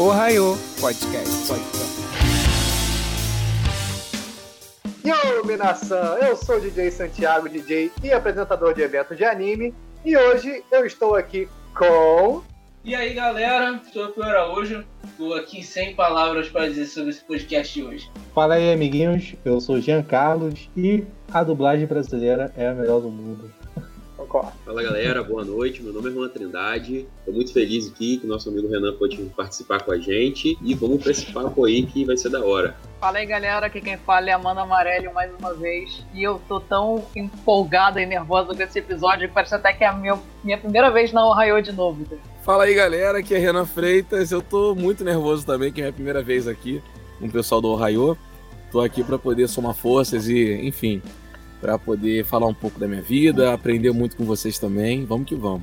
Ohio Podcast. Iluminação! Eu sou o DJ Santiago, DJ e apresentador de eventos de anime. E hoje eu estou aqui com. E aí galera, sou o Pio Araújo, estou aqui sem palavras para dizer sobre esse podcast de hoje. Fala aí, amiguinhos, eu sou Jean Carlos e a dublagem brasileira é a melhor do mundo. Fala galera, boa noite. Meu nome é Juan Trindade. Estou muito feliz aqui que o nosso amigo Renan pôde participar com a gente. E vamos para esse papo aí que vai ser da hora. Fala aí galera, aqui quem fala é Amanda Amarelli mais uma vez. E eu tô tão empolgada e nervosa com esse episódio que parece até que é a minha, minha primeira vez na Ohio de novo. Fala aí galera, aqui é Renan Freitas. Eu tô muito nervoso também, que é a minha primeira vez aqui com o pessoal do Ohio. Tô aqui para poder somar forças e, enfim, para poder falar um pouco da minha vida, aprender muito com vocês também. Vamos que vamos.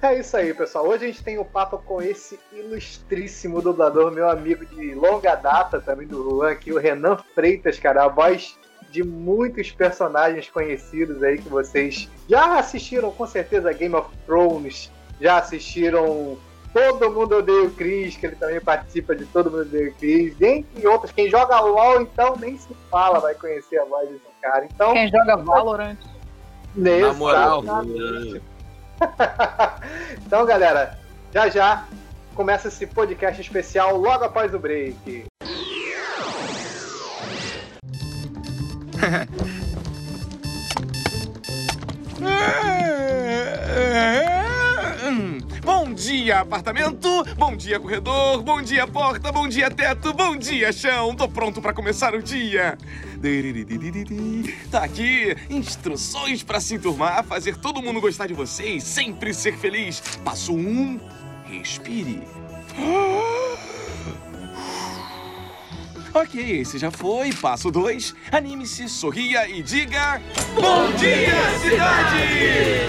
É isso aí, pessoal. Hoje a gente tem o um papo com esse ilustríssimo dublador, meu amigo de longa data também do Juan, aqui, o Renan Freitas, cara, a voz de muitos personagens conhecidos aí que vocês já assistiram com certeza Game of Thrones, já assistiram Todo Mundo Odeia o Chris, que ele também participa de Todo Mundo Odeia o Chris, dentre outros. Quem joga LOL, então, nem se fala, vai conhecer a voz cara. Então, Quem joga Valorant. Na moral. então, galera, já já começa esse podcast especial logo após o break. Bom dia, apartamento! Bom dia, corredor! Bom dia, porta! Bom dia, teto! Bom dia, chão! Tô pronto para começar o dia! Tá aqui, instruções para se enturmar, fazer todo mundo gostar de vocês, sempre ser feliz. Passo um, respire. Ok, esse já foi. Passo dois, anime-se, sorria e diga... Bom dia, cidade!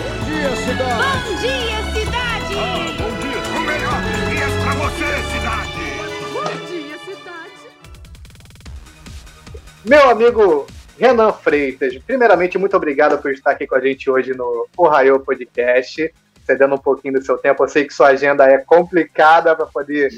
Bom dia, cidade! Bom dia, cidade! Bom dia! O melhor dias pra você, cidade! Bom dia, cidade! Meu amigo Renan Freitas, primeiramente, muito obrigado por estar aqui com a gente hoje no Ohio Podcast, cedendo um pouquinho do seu tempo. Eu sei que sua agenda é complicada para poder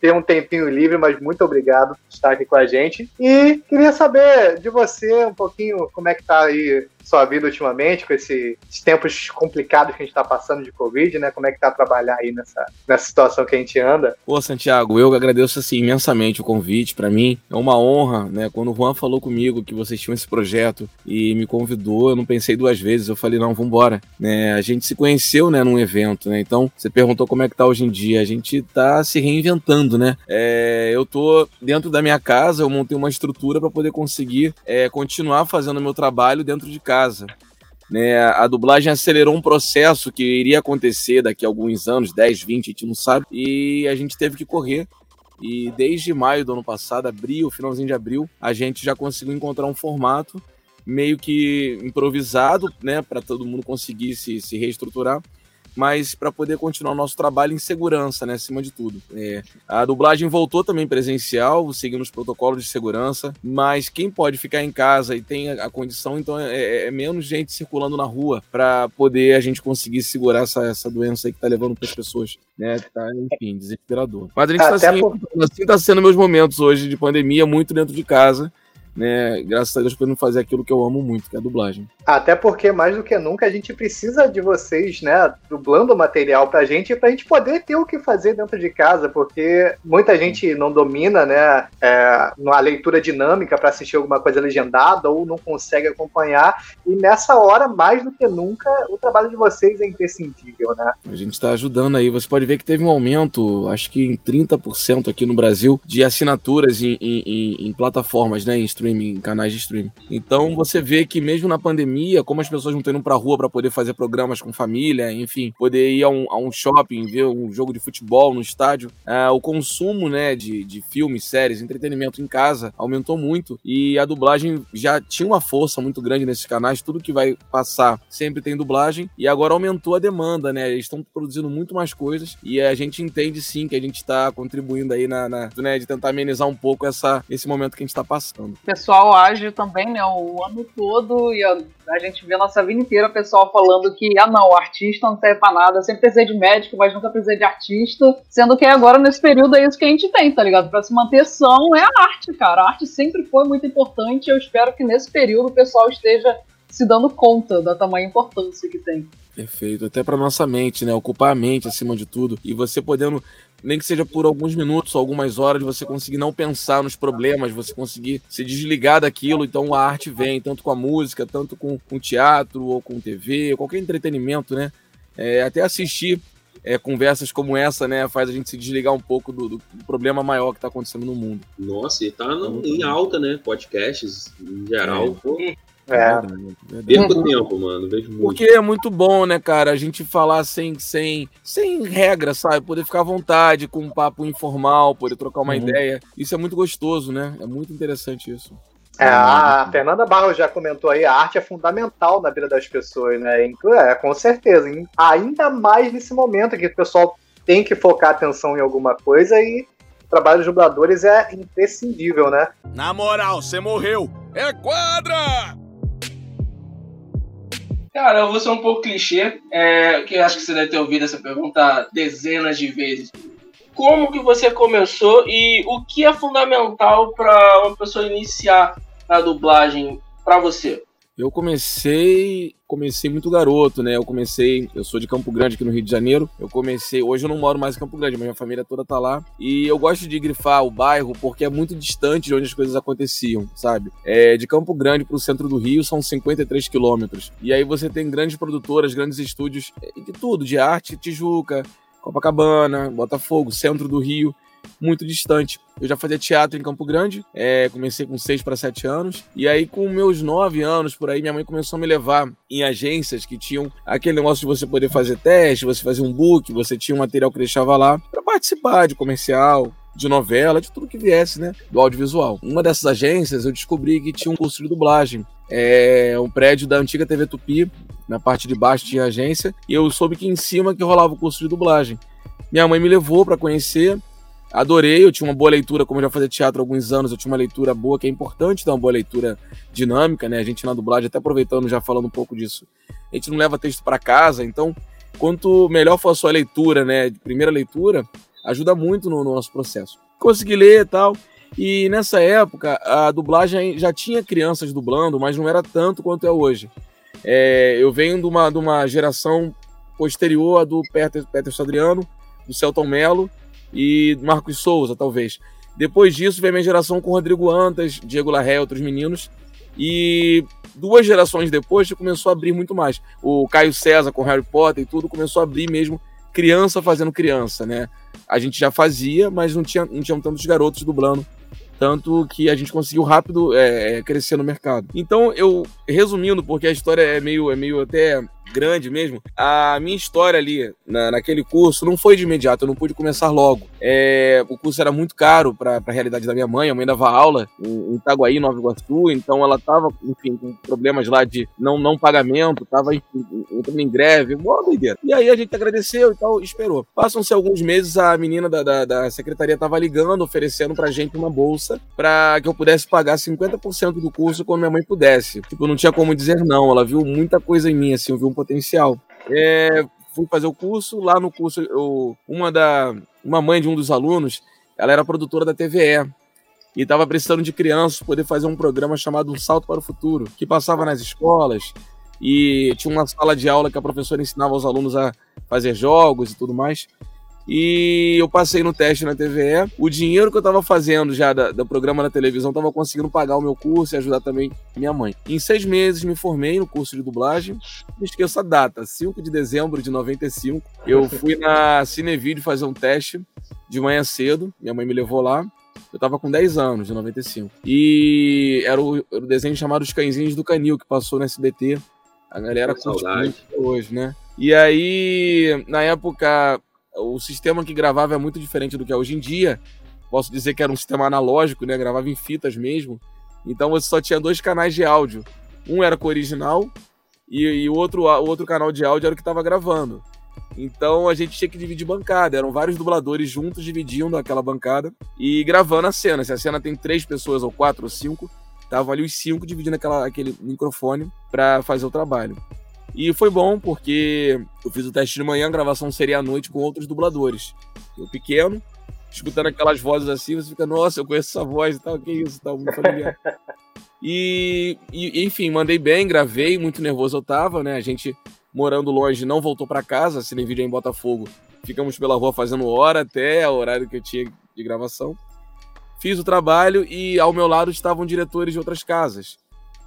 ter um tempinho livre, mas muito obrigado por estar aqui com a gente. E queria saber de você um pouquinho como é que tá aí sua vida ultimamente, com esse, esses tempos complicados que a gente está passando de Covid, né? Como é que tá trabalhar aí nessa, nessa situação que a gente anda? Pô, Santiago, eu agradeço assim imensamente o convite. Para mim é uma honra, né? Quando o Juan falou comigo que vocês tinham esse projeto e me convidou, eu não pensei duas vezes. Eu falei, não, vambora. Né? A gente se conheceu, né, num evento, né? Então, você perguntou como é que tá hoje em dia. A gente tá se reinventando, né? É, eu tô dentro da minha casa, eu montei uma estrutura para poder conseguir é, continuar fazendo o meu trabalho dentro de casa casa. Né, a dublagem acelerou um processo que iria acontecer daqui a alguns anos, 10, 20, a gente não sabe, e a gente teve que correr. E desde maio do ano passado, abril, finalzinho de abril, a gente já conseguiu encontrar um formato meio que improvisado, né, para todo mundo conseguir se, se reestruturar mas para poder continuar o nosso trabalho em segurança, né, acima de tudo. É, a dublagem voltou também presencial, seguindo os protocolos de segurança, mas quem pode ficar em casa e tem a, a condição, então é, é, é, menos gente circulando na rua para poder a gente conseguir segurar essa, essa doença aí que tá levando para as pessoas, né, tá, enfim, desesperador. Mas a gente está assim, por... assim tá sendo meus momentos hoje de pandemia, muito dentro de casa, né? Graças a Deus podendo fazer aquilo que eu amo muito, que é a dublagem. Até porque, mais do que nunca, a gente precisa de vocês, né? Dublando material pra gente, pra gente poder ter o que fazer dentro de casa, porque muita gente não domina, né? É, a leitura dinâmica para assistir alguma coisa legendada ou não consegue acompanhar. E nessa hora, mais do que nunca, o trabalho de vocês é imprescindível, né? A gente está ajudando aí. Você pode ver que teve um aumento, acho que em 30% aqui no Brasil, de assinaturas em, em, em plataformas, né? Em streaming, canais de streaming. Então você vê que mesmo na pandemia, como as pessoas não estão indo pra rua para poder fazer programas com família, enfim, poder ir a um, a um shopping, ver um jogo de futebol no estádio, uh, o consumo, né, de, de filmes, séries, entretenimento em casa aumentou muito e a dublagem já tinha uma força muito grande nesses canais, tudo que vai passar sempre tem dublagem e agora aumentou a demanda, né, eles estão produzindo muito mais coisas e a gente entende sim que a gente está contribuindo aí na, na né, de tentar amenizar um pouco essa, esse momento que a gente está passando. Pessoal age também, né, o ano todo e a, a gente vê nossa vida inteira o pessoal falando que, ah não, artista não serve pra nada, sempre precisei de médico, mas nunca precisei de artista, sendo que agora nesse período é isso que a gente tem, tá ligado? Pra se manter são é a arte, cara. A arte sempre foi muito importante, eu espero que nesse período o pessoal esteja se dando conta da tamanha importância que tem. Perfeito, até para nossa mente, né? Ocupar a mente acima de tudo e você podendo nem que seja por alguns minutos, algumas horas, você conseguir não pensar nos problemas, você conseguir se desligar daquilo. Então a arte vem, tanto com a música, tanto com, com teatro ou com TV, qualquer entretenimento, né? É, até assistir é, conversas como essa, né, faz a gente se desligar um pouco do, do problema maior que está acontecendo no mundo. Nossa, e tá no, em alta, né? Podcasts em geral. É. Pô, É. perco tempo, mano. Vejo muito. Porque é muito bom, né, cara, a gente falar sem, sem, sem regra, sabe? Poder ficar à vontade, com um papo informal, poder trocar uma Uhum. ideia. Isso é muito gostoso, né? É muito interessante isso. É, a Fernanda Barros já comentou aí, a arte é fundamental na vida das pessoas, né? É, com certeza. Ainda mais nesse momento que o pessoal tem que focar atenção em alguma coisa e o trabalho dos dubladores é imprescindível, né? Na moral, você morreu. É quadra! Cara, eu vou ser um pouco clichê, é, que acho que você deve ter ouvido essa pergunta dezenas de vezes. Como que você começou e o que é fundamental para uma pessoa iniciar na dublagem para você? Eu comecei, comecei muito garoto, né? Eu comecei, eu sou de Campo Grande aqui no Rio de Janeiro. Eu comecei, hoje eu não moro mais em Campo Grande, mas minha família toda tá lá. E eu gosto de grifar o bairro porque é muito distante de onde as coisas aconteciam, sabe? É, de Campo Grande pro centro do Rio são 53 quilômetros. E aí você tem grandes produtoras, grandes estúdios é, de tudo, de arte, Tijuca, Copacabana, Botafogo, centro do Rio muito distante. Eu já fazia teatro em Campo Grande, é, comecei com 6 para 7 anos, e aí com meus 9 anos por aí, minha mãe começou a me levar em agências que tinham aquele negócio de você poder fazer teste, você fazer um book, você tinha um material que deixava lá para participar de comercial, de novela, de tudo que viesse, né, do audiovisual. Uma dessas agências eu descobri que tinha um curso de dublagem. É um prédio da antiga TV Tupi, na parte de baixo tinha agência, e eu soube que em cima que rolava o curso de dublagem. Minha mãe me levou para conhecer, Adorei, eu tinha uma boa leitura, como eu já fazia teatro há alguns anos, eu tinha uma leitura boa, que é importante ter uma boa leitura dinâmica, né? A gente na dublagem, até aproveitando, já falando um pouco disso, a gente não leva texto para casa, então, quanto melhor for a sua leitura, né, de primeira leitura, ajuda muito no, no nosso processo. Consegui ler e tal, e nessa época a dublagem já tinha crianças dublando, mas não era tanto quanto é hoje. É, eu venho de uma, de uma geração posterior à do Peter, Peter Adriano, do Celton Mello, e Marcos Souza, talvez. Depois disso, veio a minha geração com Rodrigo Antas, Diego Larré outros meninos. E duas gerações depois começou a abrir muito mais. O Caio César com Harry Potter e tudo começou a abrir mesmo criança fazendo criança, né? A gente já fazia, mas não tinha, não tinham tantos garotos dublando. Tanto que a gente conseguiu rápido é, crescer no mercado. Então, eu, resumindo, porque a história é meio, é meio até grande mesmo, a minha história ali na, naquele curso não foi de imediato, eu não pude começar logo. É, o curso era muito caro para a realidade da minha mãe, a mãe dava aula em, Itaguaí, Nova Iguaçu, então ela estava, enfim, com problemas lá de não, não pagamento, estava entrando em greve, boa doideira. E aí a gente agradeceu e tal, esperou. Passam-se alguns meses, a menina da, da, da secretaria estava ligando, oferecendo pra gente uma bolsa para que eu pudesse pagar 50% do curso quando minha mãe pudesse. Tipo, não tinha como dizer não, ela viu muita coisa em mim, assim, viu um potencial. É, fui fazer o curso, lá no curso, eu, uma da uma mãe de um dos alunos, ela era produtora da TVE e estava precisando de crianças poder fazer um programa chamado Um Salto para o Futuro, que passava nas escolas e tinha uma sala de aula que a professora ensinava os alunos a fazer jogos e tudo mais. E eu passei no teste na TVE. O dinheiro que eu estava fazendo já da, do programa na televisão estava conseguindo pagar o meu curso e ajudar também minha mãe. Em seis meses me formei no curso de dublagem. Não esqueço a data, 5 de dezembro de 95. Eu fui na Cinevídeo fazer um teste de manhã cedo. Minha mãe me levou lá. Eu tava com 10 anos, de 95. E era o, era o desenho chamado Os Cãezinhos do Canil, que passou no SBT. A galera curte hoje, né? E aí, na época, o sistema que gravava é muito diferente do que é hoje em dia. Posso dizer que era um sistema analógico, né? Gravava em fitas mesmo. Então você só tinha dois canais de áudio. Um era com o original e, o, outro, outro canal de áudio era o que estava gravando. Então a gente tinha que dividir bancada. Eram vários dubladores juntos dividindo aquela bancada e gravando a cena. Se a cena tem três pessoas, ou quatro, ou cinco, Estavam ali os cinco dividindo aquela, aquele microfone para fazer o trabalho. E foi bom porque eu fiz o teste de manhã, a gravação seria à noite com outros dubladores. Eu pequeno, escutando aquelas vozes assim, você fica, nossa, eu conheço essa voz e tal, que isso, tal, muito familiar. E, e, enfim, mandei bem, gravei, muito nervoso eu tava, né? A gente morando longe não voltou para casa, se nem vídeo em Botafogo. Ficamos pela rua fazendo hora até o horário que eu tinha de gravação. Fiz o trabalho e ao meu lado estavam diretores de outras casas,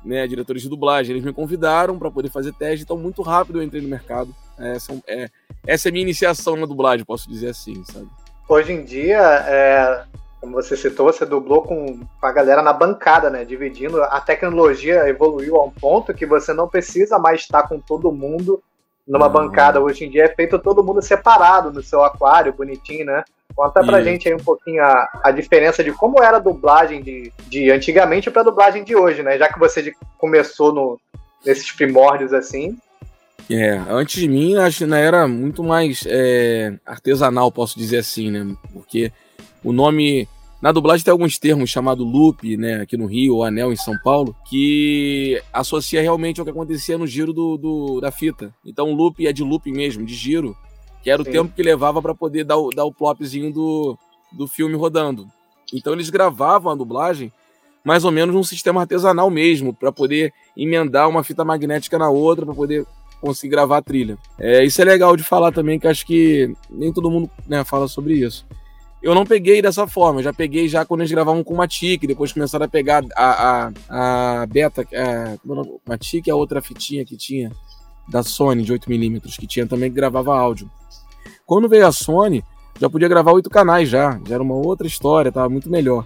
né? Diretores de dublagem. Eles me convidaram para poder fazer teste, então muito rápido eu entrei no mercado. Essa é, essa é a minha iniciação na dublagem, posso dizer assim, sabe? Hoje em dia, é, como você citou, você dublou com a galera na bancada, né? Dividindo. A tecnologia evoluiu a um ponto que você não precisa mais estar com todo mundo numa bancada. Hoje em dia é feito todo mundo separado no seu aquário, bonitinho, né? Conta pra Isso. gente aí um pouquinho a, a diferença de como era a dublagem de, de antigamente pra dublagem de hoje, né? Já que você começou no, nesses primórdios assim. É, antes de mim, acho que era muito mais é, artesanal, posso dizer assim, né? Porque o nome. Na dublagem tem alguns termos chamado loop, né, aqui no Rio, ou anel em São Paulo, que associa realmente ao que acontecia no giro do, do da fita. Então loop é de loop mesmo, de giro, que era Sim. o tempo que levava para poder dar o, dar o plopzinho do, do filme rodando. Então eles gravavam a dublagem mais ou menos num sistema artesanal mesmo, para poder emendar uma fita magnética na outra, para poder conseguir gravar a trilha. É, isso é legal de falar também, que acho que nem todo mundo né, fala sobre isso. Eu não peguei dessa forma, eu já peguei já quando eles gravavam com Matic, depois começaram a pegar a, a, a Beta, a, Matic é a outra fitinha que tinha, da Sony de 8mm, que tinha também que gravava áudio. Quando veio a Sony, já podia gravar oito canais já, já era uma outra história, tava muito melhor.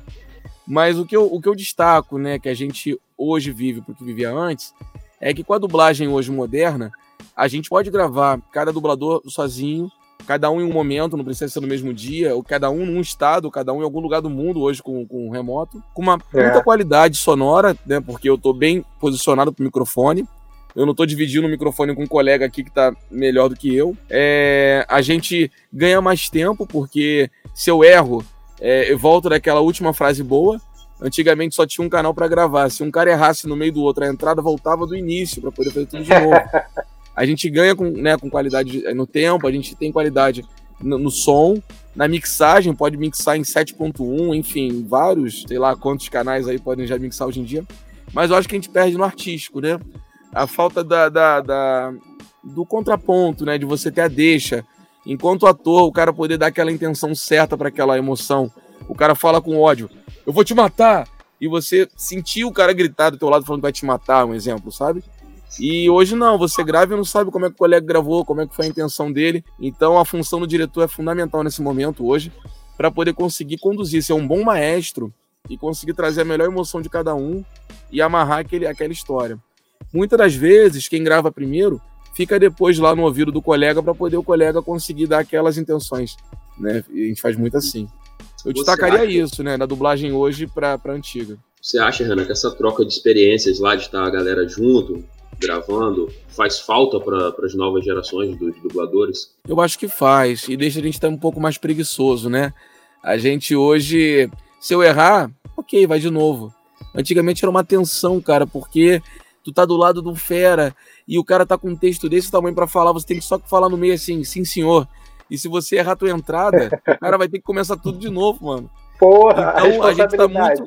Mas o que eu, o que eu destaco, né, que a gente hoje vive porque vivia antes, é que com a dublagem hoje moderna, a gente pode gravar cada dublador sozinho, cada um em um momento, não precisa ser no mesmo dia, ou cada um num estado, cada um em algum lugar do mundo hoje com, com remoto, com uma é. muita qualidade sonora, né? Porque eu tô bem posicionado pro microfone. Eu não tô dividindo o microfone com um colega aqui que tá melhor do que eu. É, a gente ganha mais tempo, porque se eu erro, é, eu volto daquela última frase boa. Antigamente só tinha um canal para gravar. Se um cara errasse no meio do outro, a entrada voltava do início para poder fazer tudo de novo. A gente ganha com, né, com qualidade no tempo, a gente tem qualidade no, no som, na mixagem, pode mixar em 7.1, enfim, vários, sei lá quantos canais aí podem já mixar hoje em dia. Mas eu acho que a gente perde no artístico, né? A falta da, da, da do contraponto, né? De você ter a deixa. Enquanto ator, o cara poder dar aquela intenção certa para aquela emoção. O cara fala com ódio, eu vou te matar! E você sentir o cara gritar do teu lado falando que vai te matar, um exemplo, sabe? E hoje não, você grava e não sabe como é que o colega gravou, como é que foi a intenção dele. Então a função do diretor é fundamental nesse momento hoje para poder conseguir conduzir, ser um bom maestro e conseguir trazer a melhor emoção de cada um e amarrar aquele, aquela história. Muitas das vezes, quem grava primeiro fica depois lá no ouvido do colega para poder o colega conseguir dar aquelas intenções. Né? E a gente faz muito assim. Eu Você destacaria acha... isso, né, da dublagem hoje para antiga. Você acha, Renan, que essa troca de experiências lá de estar a galera junto, gravando faz falta para as novas gerações dos dubladores? Eu acho que faz e deixa a gente estar um pouco mais preguiçoso, né? A gente hoje, se eu errar, ok, vai de novo. Antigamente era uma tensão, cara, porque tu tá do lado de um fera e o cara tá com um texto desse tamanho para falar, você tem que só falar no meio assim, sim senhor. E se você errar tua entrada, o cara vai ter que começar tudo de novo, mano. Porra, então a, a gente tá muito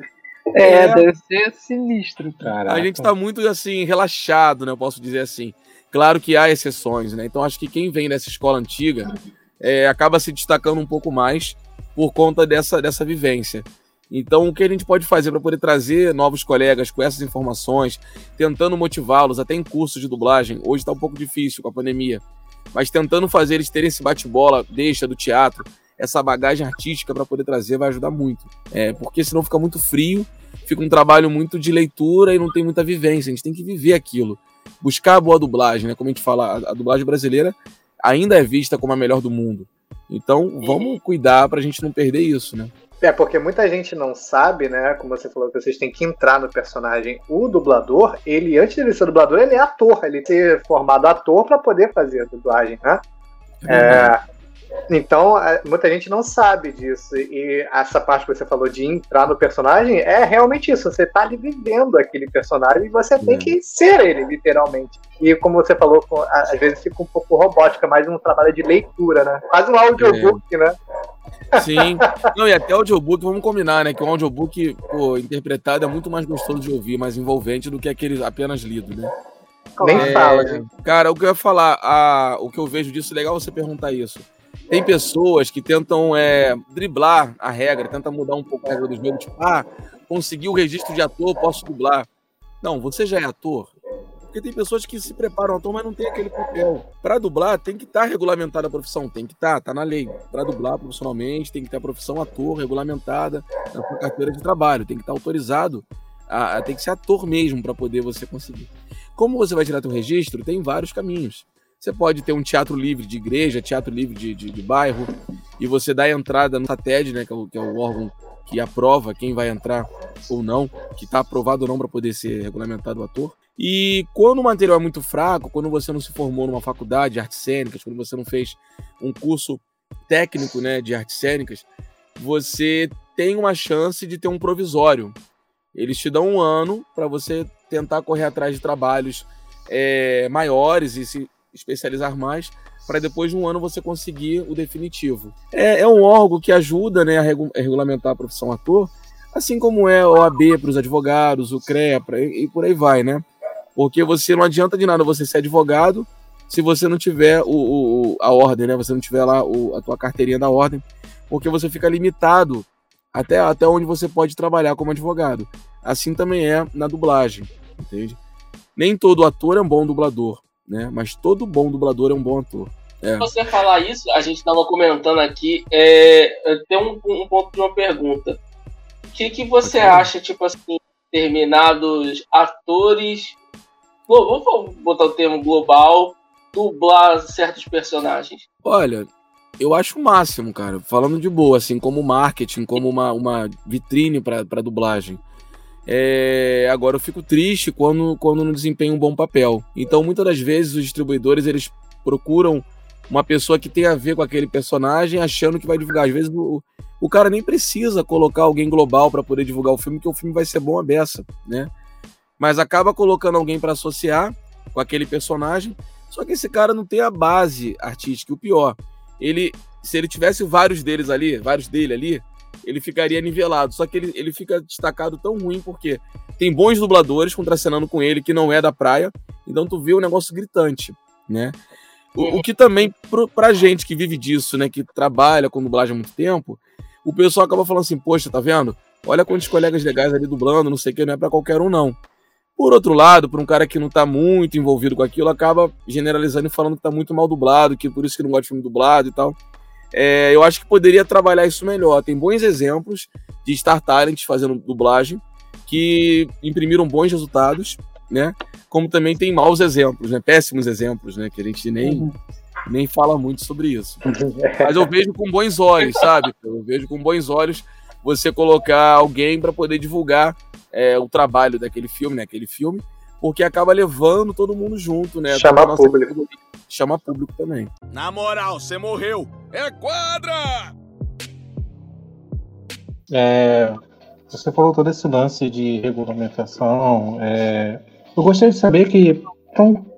é, é, deve ser sinistro. Caraca. A gente tá muito assim, relaxado, né? Eu posso dizer assim. Claro que há exceções, né? Então acho que quem vem dessa escola antiga é, acaba se destacando um pouco mais por conta dessa, dessa vivência. Então, o que a gente pode fazer para poder trazer novos colegas com essas informações, tentando motivá-los, até em cursos de dublagem, hoje está um pouco difícil com a pandemia, mas tentando fazer eles terem esse bate-bola, deixa do teatro, essa bagagem artística para poder trazer vai ajudar muito. É, porque senão fica muito frio, fica um trabalho muito de leitura e não tem muita vivência. A gente tem que viver aquilo. Buscar a boa dublagem, né? Como a gente fala, a dublagem brasileira ainda é vista como a melhor do mundo. Então, vamos cuidar para a gente não perder isso, né? É, porque muita gente não sabe, né? Como você falou, que vocês têm que entrar no personagem. O dublador, ele, antes de ser dublador, ele é ator. Ele ter formado ator para poder fazer a dublagem, né? É, Então, é, muita gente não sabe disso. E essa parte que você falou de entrar no personagem é realmente isso. Você tá ali vivendo aquele personagem e você tem É. que ser ele, literalmente. E como você falou, às vezes fica um pouco robótica, mais um trabalho de leitura, né? Quase um audiobook, né? Sim. Não, e até o audiobook, vamos combinar, né? Que o audiobook, pô, interpretado é muito mais gostoso de ouvir, mais envolvente do que aquele apenas lido, né? Nem É, fala, gente. Cara, o que eu ia falar, a- o que eu vejo disso, legal você perguntar isso. Tem pessoas que tentam é, driblar a regra, tentam mudar um pouco a regra do jogo, tipo, ah, consegui o registro de ator, posso dublar. Não, você já é ator. Porque tem pessoas que se preparam ator, mas não tem aquele papel. Pra dublar, tem que estar regulamentada a profissão, tem que estar, tá na lei. Pra dublar profissionalmente, tem que ter a profissão ator regulamentada na sua carteira de trabalho, tem que estar autorizado, a, a- tem que ser ator mesmo pra poder você conseguir. Como você vai tirar teu registro, tem vários caminhos. Você pode ter um teatro livre de igreja, teatro livre de, de, de bairro, e você dá entrada no SATED, né, que é, o, que é o órgão que aprova quem vai entrar ou não, que está aprovado ou não para poder ser regulamentado o ator. E quando o material é muito fraco, quando você não se formou numa faculdade de artes cênicas, quando você não fez um curso técnico né, de artes cênicas, você tem uma chance de ter um provisório. Eles te dão um ano para você tentar correr atrás de trabalhos é, maiores e se especializar mais, para depois de um ano você conseguir o definitivo. É, é um órgão que ajuda né, a regu- a regulamentar a profissão ator, assim como é o OAB para os advogados, o CREA pra- e por aí vai, né? Porque você não adianta de nada você ser advogado se você não tiver o- o- a ordem, né? Você não tiver lá o- a tua carteirinha da ordem, porque você fica limitado até, até onde você pode trabalhar como advogado. Assim também é na dublagem, entende? Nem todo ator é um bom dublador, né? Mas todo bom dublador é um bom ator. É. você falar isso, a gente estava comentando aqui, é, tem um, um ponto de uma pergunta. O que, que você acha, tipo assim, determinados atores, vamos botar o termo global, dublar certos personagens? Olha, eu acho o máximo, cara. Falando de boa, assim, como marketing, como uma, uma vitrine pra dublagem. É, agora eu fico triste quando, quando não desempenha um bom papel. Então, muitas das vezes, os distribuidores eles procuram uma pessoa que tem a ver com aquele personagem, achando que vai divulgar. Às vezes, o, o cara nem precisa colocar alguém global para poder divulgar o filme, porque o filme vai ser bom a beça, né? Mas acaba colocando alguém para associar com aquele personagem. Só que esse cara não tem a base artística. O pior, ele, se ele tivesse vários deles ali, vários dele ali, ele ficaria nivelado. Só que ele, ele fica destacado tão ruim porque tem bons dubladores contracenando com ele que não é da praia. Então tu vê um negócio gritante, né? O, o que também, pro, pra gente que vive disso, né, que trabalha com dublagem há muito tempo, o pessoal acaba falando assim, poxa, tá vendo? Olha quantos colegas legais ali dublando, não sei o que, não é pra qualquer um, não. Por outro lado, para um cara que não tá muito envolvido com aquilo, acaba generalizando e falando que tá muito mal dublado, que por isso que não gosta de filme dublado e tal. É, eu acho que poderia trabalhar isso melhor. Tem bons exemplos de Star Talents fazendo dublagem que imprimiram bons resultados, né? Como também tem maus exemplos, né? Péssimos exemplos, né? Que a gente nem, nem fala muito sobre isso. Mas eu vejo com bons olhos, sabe? Eu vejo com bons olhos você colocar alguém para poder divulgar é, o trabalho daquele filme, né? Aquele filme, porque acaba levando todo mundo junto, né? Chama Toda a nossa público. categoria. Chama público também. Na moral, você morreu. É quadra! É, você falou todo esse lance de regulamentação. é, eu gostaria de saber que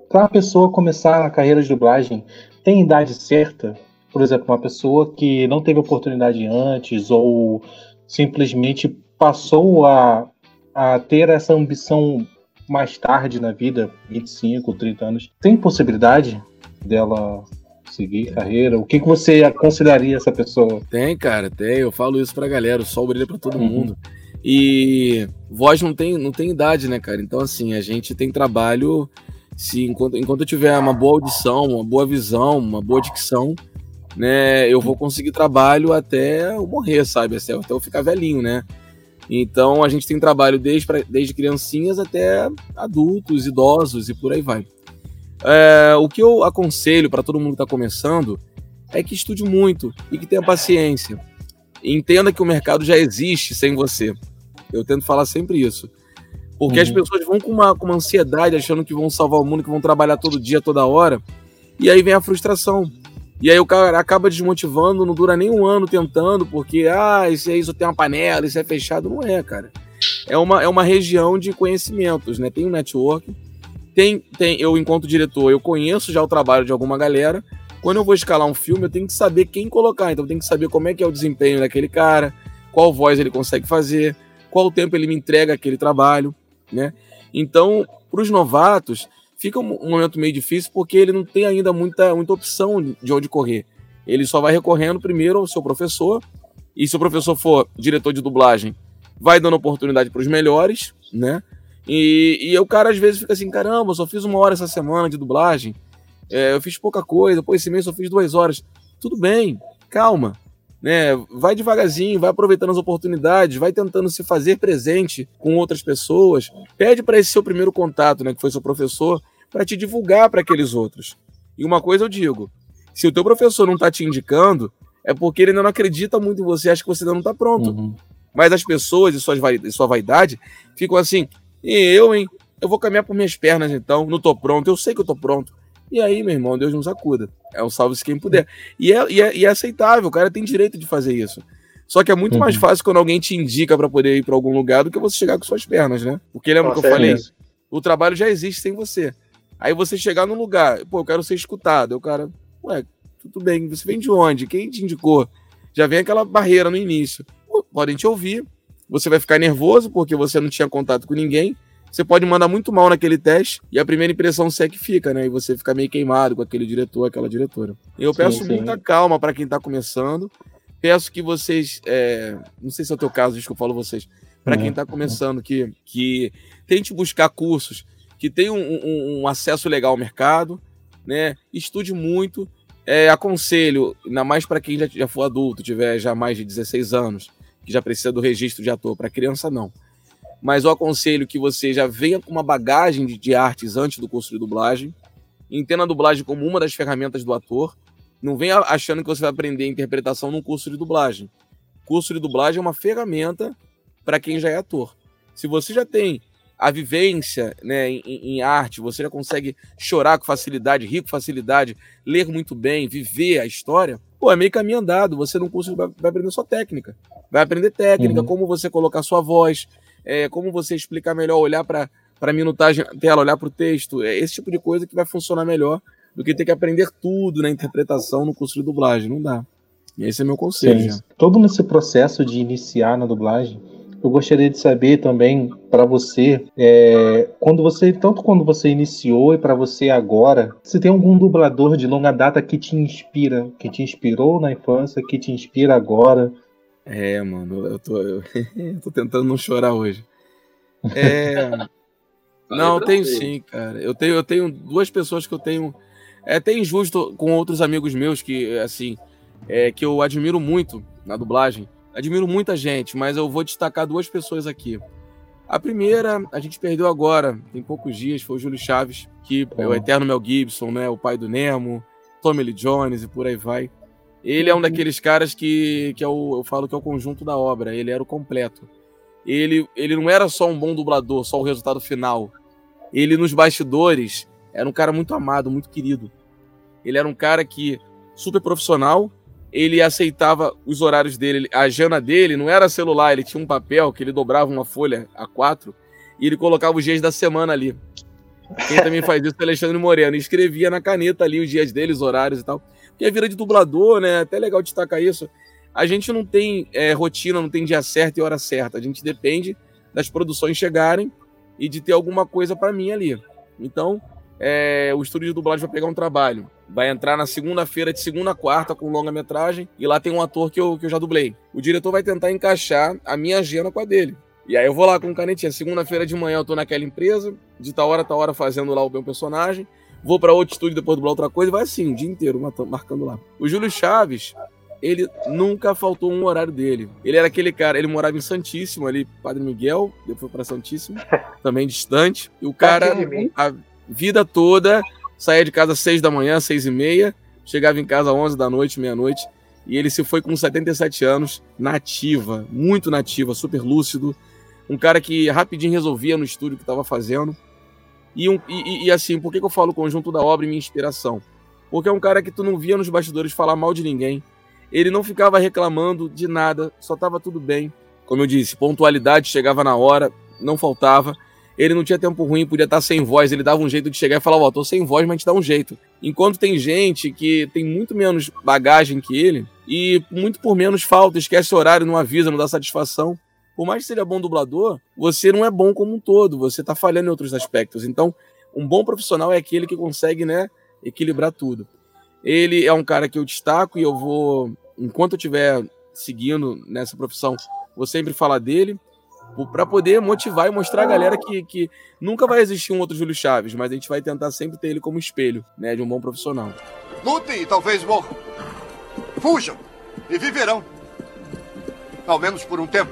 para a pessoa começar a carreira de dublagem, tem idade certa? Por exemplo, uma pessoa que não teve oportunidade antes ou simplesmente passou a, a ter essa ambição mais tarde na vida, 25, 30 anos, tem possibilidade dela seguir carreira? O que, que você aconselharia essa pessoa? Tem, cara, tem. Eu falo isso pra galera. O sol brilha pra todo Uhum. mundo. E voz não tem, não tem idade, né, cara? Então, assim, a gente tem trabalho. Se enquanto, enquanto eu tiver uma boa audição, uma boa visão, uma boa dicção, né, eu vou conseguir trabalho até eu morrer, sabe? Até, até eu ficar velhinho, né? Então a gente tem trabalho desde, pra- desde criancinhas até adultos, idosos e por aí vai. É, o que eu aconselho para todo mundo que está começando é que estude muito e que tenha paciência. Entenda que o mercado já existe sem você. Eu tento falar sempre isso. Porque as Uhum. pessoas vão com uma, com uma ansiedade, achando que vão salvar o mundo, que vão trabalhar todo dia, toda hora. E aí vem a frustração. E aí o cara acaba desmotivando, não dura nem um ano tentando, porque, ah, isso aí só tem uma panela, isso é fechado. Não é, cara. É uma, é uma região de conhecimentos, né? Tem um network, tem, tem, eu, enquanto diretor, eu conheço já o trabalho de alguma galera. Quando eu vou escalar um filme, eu tenho que saber quem colocar. Então, eu tenho que saber como é que é o desempenho daquele cara, qual voz ele consegue fazer, qual tempo ele me entrega aquele trabalho, né? Então, para os novatos, fica um momento meio difícil porque ele não tem ainda muita, muita opção de onde correr. Ele só vai recorrendo primeiro ao seu professor, e se o professor for diretor de dublagem, vai dando oportunidade para os melhores, né? E, e o cara às vezes fica assim: caramba, eu só fiz uma hora essa semana de dublagem, é, eu fiz pouca coisa, pô, esse mês só fiz duas horas. Tudo bem, calma, né? Vai devagarzinho, vai aproveitando as oportunidades, vai tentando se fazer presente com outras pessoas. Pede para esse seu primeiro contato, né, que foi seu professor, para te divulgar para aqueles outros. E uma coisa eu digo: se o teu professor não está te indicando, é porque ele ainda não acredita muito em você, acha que você ainda não está pronto. Uhum. Mas as pessoas e, suas, e sua vaidade ficam assim: e eu, hein? Eu vou caminhar por minhas pernas então, não tô pronto, eu sei que eu tô pronto. E aí, meu irmão, Deus nos acuda. É um salve-se quem puder. E é, e, é, e é aceitável, o cara tem direito de fazer isso. Só que é muito uhum. mais fácil quando alguém te indica para poder ir para algum lugar do que você chegar com suas pernas, né? Porque lembra Nossa, que eu falei? É o trabalho já existe sem você. Aí você chegar num lugar, pô, eu quero ser escutado. Aí o cara, ué, tudo bem, você vem de onde? Quem te indicou? Já vem aquela barreira no início. Pô, podem te ouvir. Você vai ficar nervoso porque você não tinha contato com ninguém. Você pode mandar muito mal naquele teste e a primeira impressão é que fica, né? E você fica meio queimado com aquele diretor, aquela diretora. Eu peço sim, sim. muita calma para quem tá começando. Peço que vocês, é... não sei se é o teu caso, desculpa, eu falo vocês, para quem tá começando, que, que tente buscar cursos que tem um, um, um acesso legal ao mercado, né? Estude muito. É, aconselho, ainda mais para quem já, já for adulto, tiver já mais de 16 anos, que já precisa do registro de ator. Para criança, não. Mas eu aconselho que você já venha com uma bagagem de, de artes antes do curso de dublagem. Entenda a dublagem como uma das ferramentas do ator. Não venha achando que você vai aprender interpretação num curso de dublagem. Curso de dublagem é uma ferramenta para quem já é ator. Se você já tem a vivência né, em, em, arte, você já consegue chorar com facilidade, rir com facilidade, ler muito bem, viver a história, pô, é meio caminho andado. Você não curso vai, vai aprender só técnica. Vai aprender técnica, uhum. como você colocar sua voz, é, como você explicar melhor, olhar para a minutagem da tela, olhar para o texto. É esse tipo de coisa que vai funcionar melhor do que ter que aprender tudo na interpretação no curso de dublagem. Não dá. Esse é meu conselho. Todo nesse processo de iniciar na dublagem, eu gostaria de saber também para você, é, quando você, tanto quando você iniciou e para você agora, se tem algum dublador de longa data que te inspira, que te inspirou na infância, que te inspira agora? É, mano, eu tô, eu, eu tô tentando não chorar hoje. É, não, eu tenho sim, cara. Eu tenho, eu tenho duas pessoas que eu tenho. É até injusto com outros amigos meus que, assim, é, que eu admiro muito na dublagem admiro muita gente, mas eu vou destacar duas pessoas aqui. A primeira, a gente perdeu agora, tem poucos dias, foi o Júlio Chaves, que é o eterno Mel Gibson, né? O pai do Nemo, Tommy Lee Jones e por aí vai. Ele é um daqueles caras que, que é o, eu falo que é o conjunto da obra, ele era o completo. Ele, ele não era só um bom dublador, só o resultado final. Ele, nos bastidores, era um cara muito amado, muito querido. Ele era um cara que, super profissional, ele aceitava os horários dele. A jana dele não era celular, ele tinha um papel que ele dobrava uma folha a quatro e ele colocava os dias da semana ali. Quem também faz isso é Alexandre Moreno. E escrevia na caneta ali os dias dele, os horários e tal. Porque a vida de dublador, né? Até legal destacar isso. A gente não tem é, rotina, não tem dia certo e hora certa. A gente depende das produções chegarem e de ter alguma coisa para mim ali. Então, é, o estúdio de dublagem vai pegar um trabalho. Vai entrar na segunda-feira, de segunda a quarta, com longa-metragem, e lá tem um ator que eu, que eu já dublei. O diretor vai tentar encaixar a minha agenda com a dele. E aí eu vou lá com canetinha. Segunda-feira de manhã eu tô naquela empresa, de tal hora, tal hora fazendo lá o meu personagem. Vou para outro estúdio depois dublar outra coisa e vai assim, o dia inteiro marcando lá. O Júlio Chaves, ele nunca faltou um horário dele. Ele era aquele cara, ele morava em Santíssimo ali, Padre Miguel, depois para Santíssimo, também distante. E o cara, a, vida toda, saía de casa às seis da manhã, seis e meia, chegava em casa às onze da noite, meia-noite, e ele se foi com 77 anos, nativa, muito nativa, super lúcido, um cara que rapidinho resolvia no estúdio que estava fazendo. E, um, e, e, assim, por que, que eu falo conjunto da obra e minha inspiração? Porque é um cara que tu não via nos bastidores falar mal de ninguém. Ele não ficava reclamando de nada, só tava tudo bem. Como eu disse, pontualidade chegava na hora, não faltava. Ele não tinha tempo ruim, podia estar sem voz, ele dava um jeito de chegar e falar: Ó, oh, tô sem voz, mas te dá um jeito. Enquanto tem gente que tem muito menos bagagem que ele e muito por menos falta, esquece horário, não avisa, não dá satisfação. Por mais que seja bom dublador, você não é bom como um todo, você tá falhando em outros aspectos. Então, um bom profissional é aquele que consegue, né, equilibrar tudo. Ele é um cara que eu destaco e eu vou, enquanto eu estiver seguindo nessa profissão, vou sempre falar dele para poder motivar e mostrar a galera que, que nunca vai existir um outro Júlio Chaves, mas a gente vai tentar sempre ter ele como espelho, né, de um bom profissional. Lutem e talvez morram. Fujam e viverão. Ao menos por um tempo.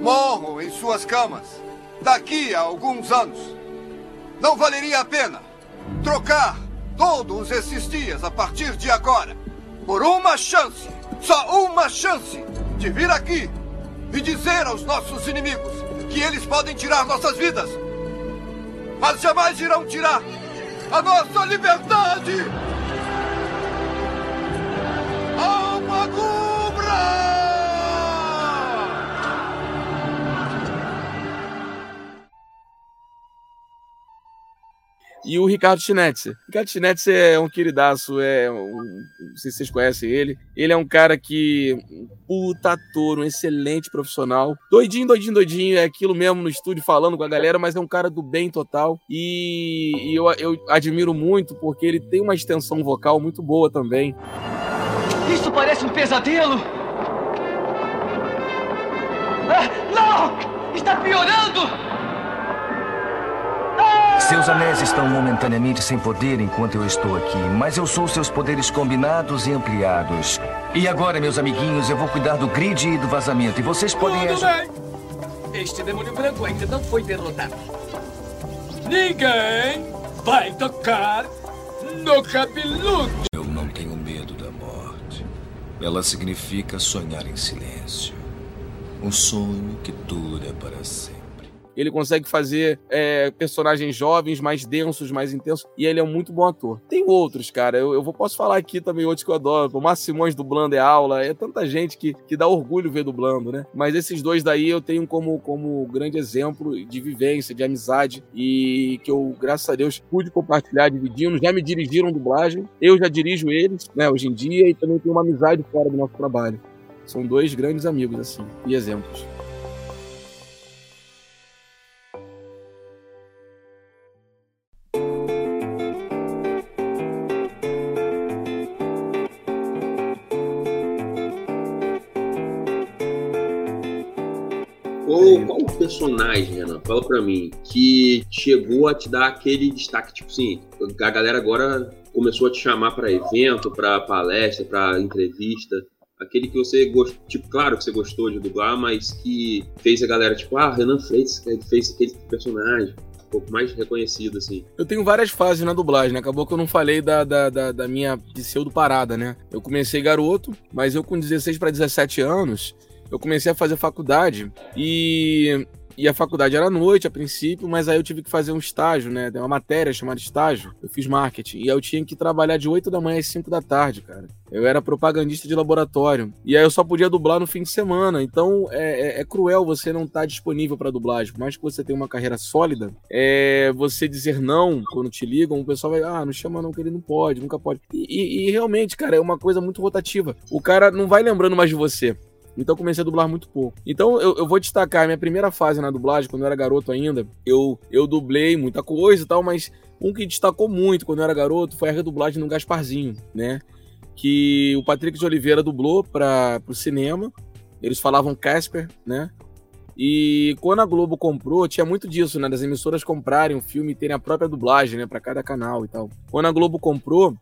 Morram em suas camas daqui a alguns anos. Não valeria a pena trocar todos esses dias a partir de agora por uma chance só uma chance de vir aqui e dizer aos nossos inimigos que eles podem tirar nossas vidas, mas jamais irão tirar a nossa liberdade! Alma Cubra! E o Ricardo Schnetzer. Ricardo Schnetzer é um queridaço, é um, não sei se vocês conhecem ele. Ele é um cara que. Um puta ator, um excelente profissional. Doidinho, doidinho, doidinho. É aquilo mesmo no estúdio falando com a galera, mas é um cara do bem total. E, e eu, eu admiro muito porque ele tem uma extensão vocal muito boa também. Isso parece um pesadelo! Ah, não! Está piorando! Seus anéis estão momentaneamente sem poder enquanto eu estou aqui, mas eu sou seus poderes combinados e ampliados. E agora, meus amiguinhos, eu vou cuidar do grid e do vazamento, e vocês podem... Tudo bem. Este demônio branco ainda não foi derrotado. Ninguém vai tocar no cabeludo. Eu não tenho medo da morte. Ela significa sonhar em silêncio. Um sonho que dura para sempre ele consegue fazer é, personagens jovens, mais densos, mais intensos, e ele é um muito bom ator. Tem outros, cara, eu, eu posso falar aqui também outros que eu adoro, o Márcio Simões dublando é aula, é tanta gente que, que dá orgulho ver dublando, né? Mas esses dois daí eu tenho como, como grande exemplo de vivência, de amizade, e que eu, graças a Deus, pude compartilhar, dividindo, já me dirigiram dublagem, eu já dirijo eles, né, hoje em dia, e também tenho uma amizade fora do nosso trabalho. São dois grandes amigos, assim, e exemplos. Personagem, Renan, fala pra mim, que chegou a te dar aquele destaque, tipo assim, a galera agora começou a te chamar para evento, para palestra, para entrevista, aquele que você gostou, tipo, claro que você gostou de dublar, mas que fez a galera, tipo, ah, Renan Freitas fez aquele personagem. Um pouco mais reconhecido, assim. Eu tenho várias fases na dublagem, né? Acabou que eu não falei da, da, da, da minha pseudo parada, né? Eu comecei garoto, mas eu com 16 para 17 anos, eu comecei a fazer faculdade e e a faculdade era à noite a princípio, mas aí eu tive que fazer um estágio, né? Tem uma matéria chamada estágio. Eu fiz marketing. E aí eu tinha que trabalhar de 8 da manhã às 5 da tarde, cara. Eu era propagandista de laboratório. E aí eu só podia dublar no fim de semana. Então é, é, é cruel você não estar tá disponível para dublagem. Por mais que você tenha uma carreira sólida, é você dizer não quando te ligam, o pessoal vai, ah, não chama não, que ele não pode, nunca pode. E, e, e realmente, cara, é uma coisa muito rotativa. O cara não vai lembrando mais de você. Então comecei a dublar muito pouco. Então eu, eu vou destacar minha primeira fase na dublagem, quando eu era garoto ainda. Eu, eu dublei muita coisa e tal, mas um que destacou muito quando eu era garoto foi a redublagem no Gasparzinho, né? Que o Patrick de Oliveira dublou para o cinema. Eles falavam Casper, né? E quando a Globo comprou, tinha muito disso, né? Das emissoras comprarem o filme e terem a própria dublagem, né? Para cada canal e tal. Quando a Globo comprou,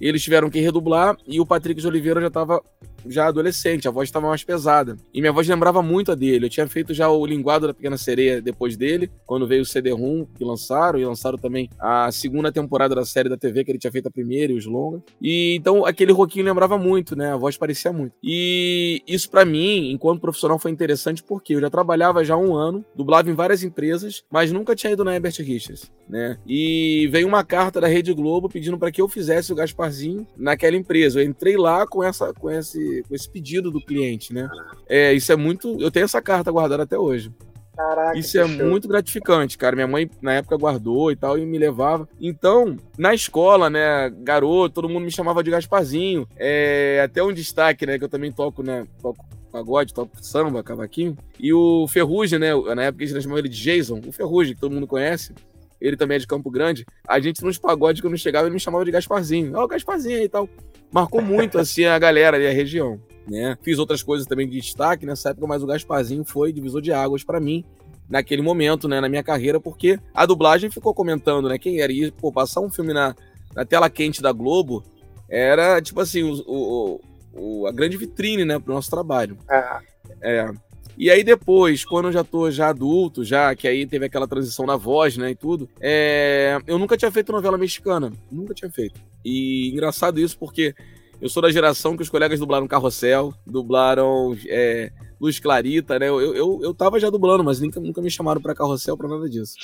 eles tiveram que redublar e o Patrick de Oliveira já estava já adolescente, a voz estava mais pesada. E minha voz lembrava muito a dele. Eu tinha feito já o linguado da Pequena Sereia depois dele, quando veio o CD-ROM que lançaram, e lançaram também a segunda temporada da série da TV, que ele tinha feito a primeira e os longas. E então aquele roquinho lembrava muito, né? A voz parecia muito. E isso para mim, enquanto profissional, foi interessante porque eu já trabalhava já um ano, dublava em várias empresas, mas nunca tinha ido na Herbert Richards, né? E veio uma carta da Rede Globo pedindo para que eu fizesse o Gasparzinho naquela empresa. Eu entrei lá com essa com esse com esse pedido do cliente, né? É, isso é muito, eu tenho essa carta guardada até hoje. Caraca, Isso é show. muito gratificante, cara. Minha mãe, na época, guardou e tal, e me levava. Então, na escola, né, garoto, todo mundo me chamava de Gasparzinho. É até um destaque, né, que eu também toco, né, toco pagode, toco samba, cavaquinho. E o Ferrugem, né, na época a gente chamava ele de Jason, o Ferrugem, que todo mundo conhece. Ele também é de Campo Grande. A gente nos pagodes, quando chegava, ele me chamava de Gasparzinho. Ó, o Gasparzinho aí e tal. Marcou muito, assim, a galera ali, a região né? Fiz outras coisas também de destaque nessa época, mas o Gasparzinho foi divisor de águas para mim naquele momento, né, na minha carreira, porque a dublagem ficou comentando, né, quem era e pô, passar um filme na, na tela quente da Globo era tipo assim o, o, o- a grande vitrine, né, pro nosso trabalho. Ah, É. E aí depois, quando eu já tô já adulto, já que aí teve aquela transição na voz, né, e tudo, é, eu nunca tinha feito novela mexicana, nunca tinha feito. E engraçado isso porque eu sou da geração que os colegas dublaram Carrossel, dublaram é, Luz Clarita, né? Eu, eu, eu tava já dublando, mas nunca, nunca me chamaram pra Carrossel pra nada disso.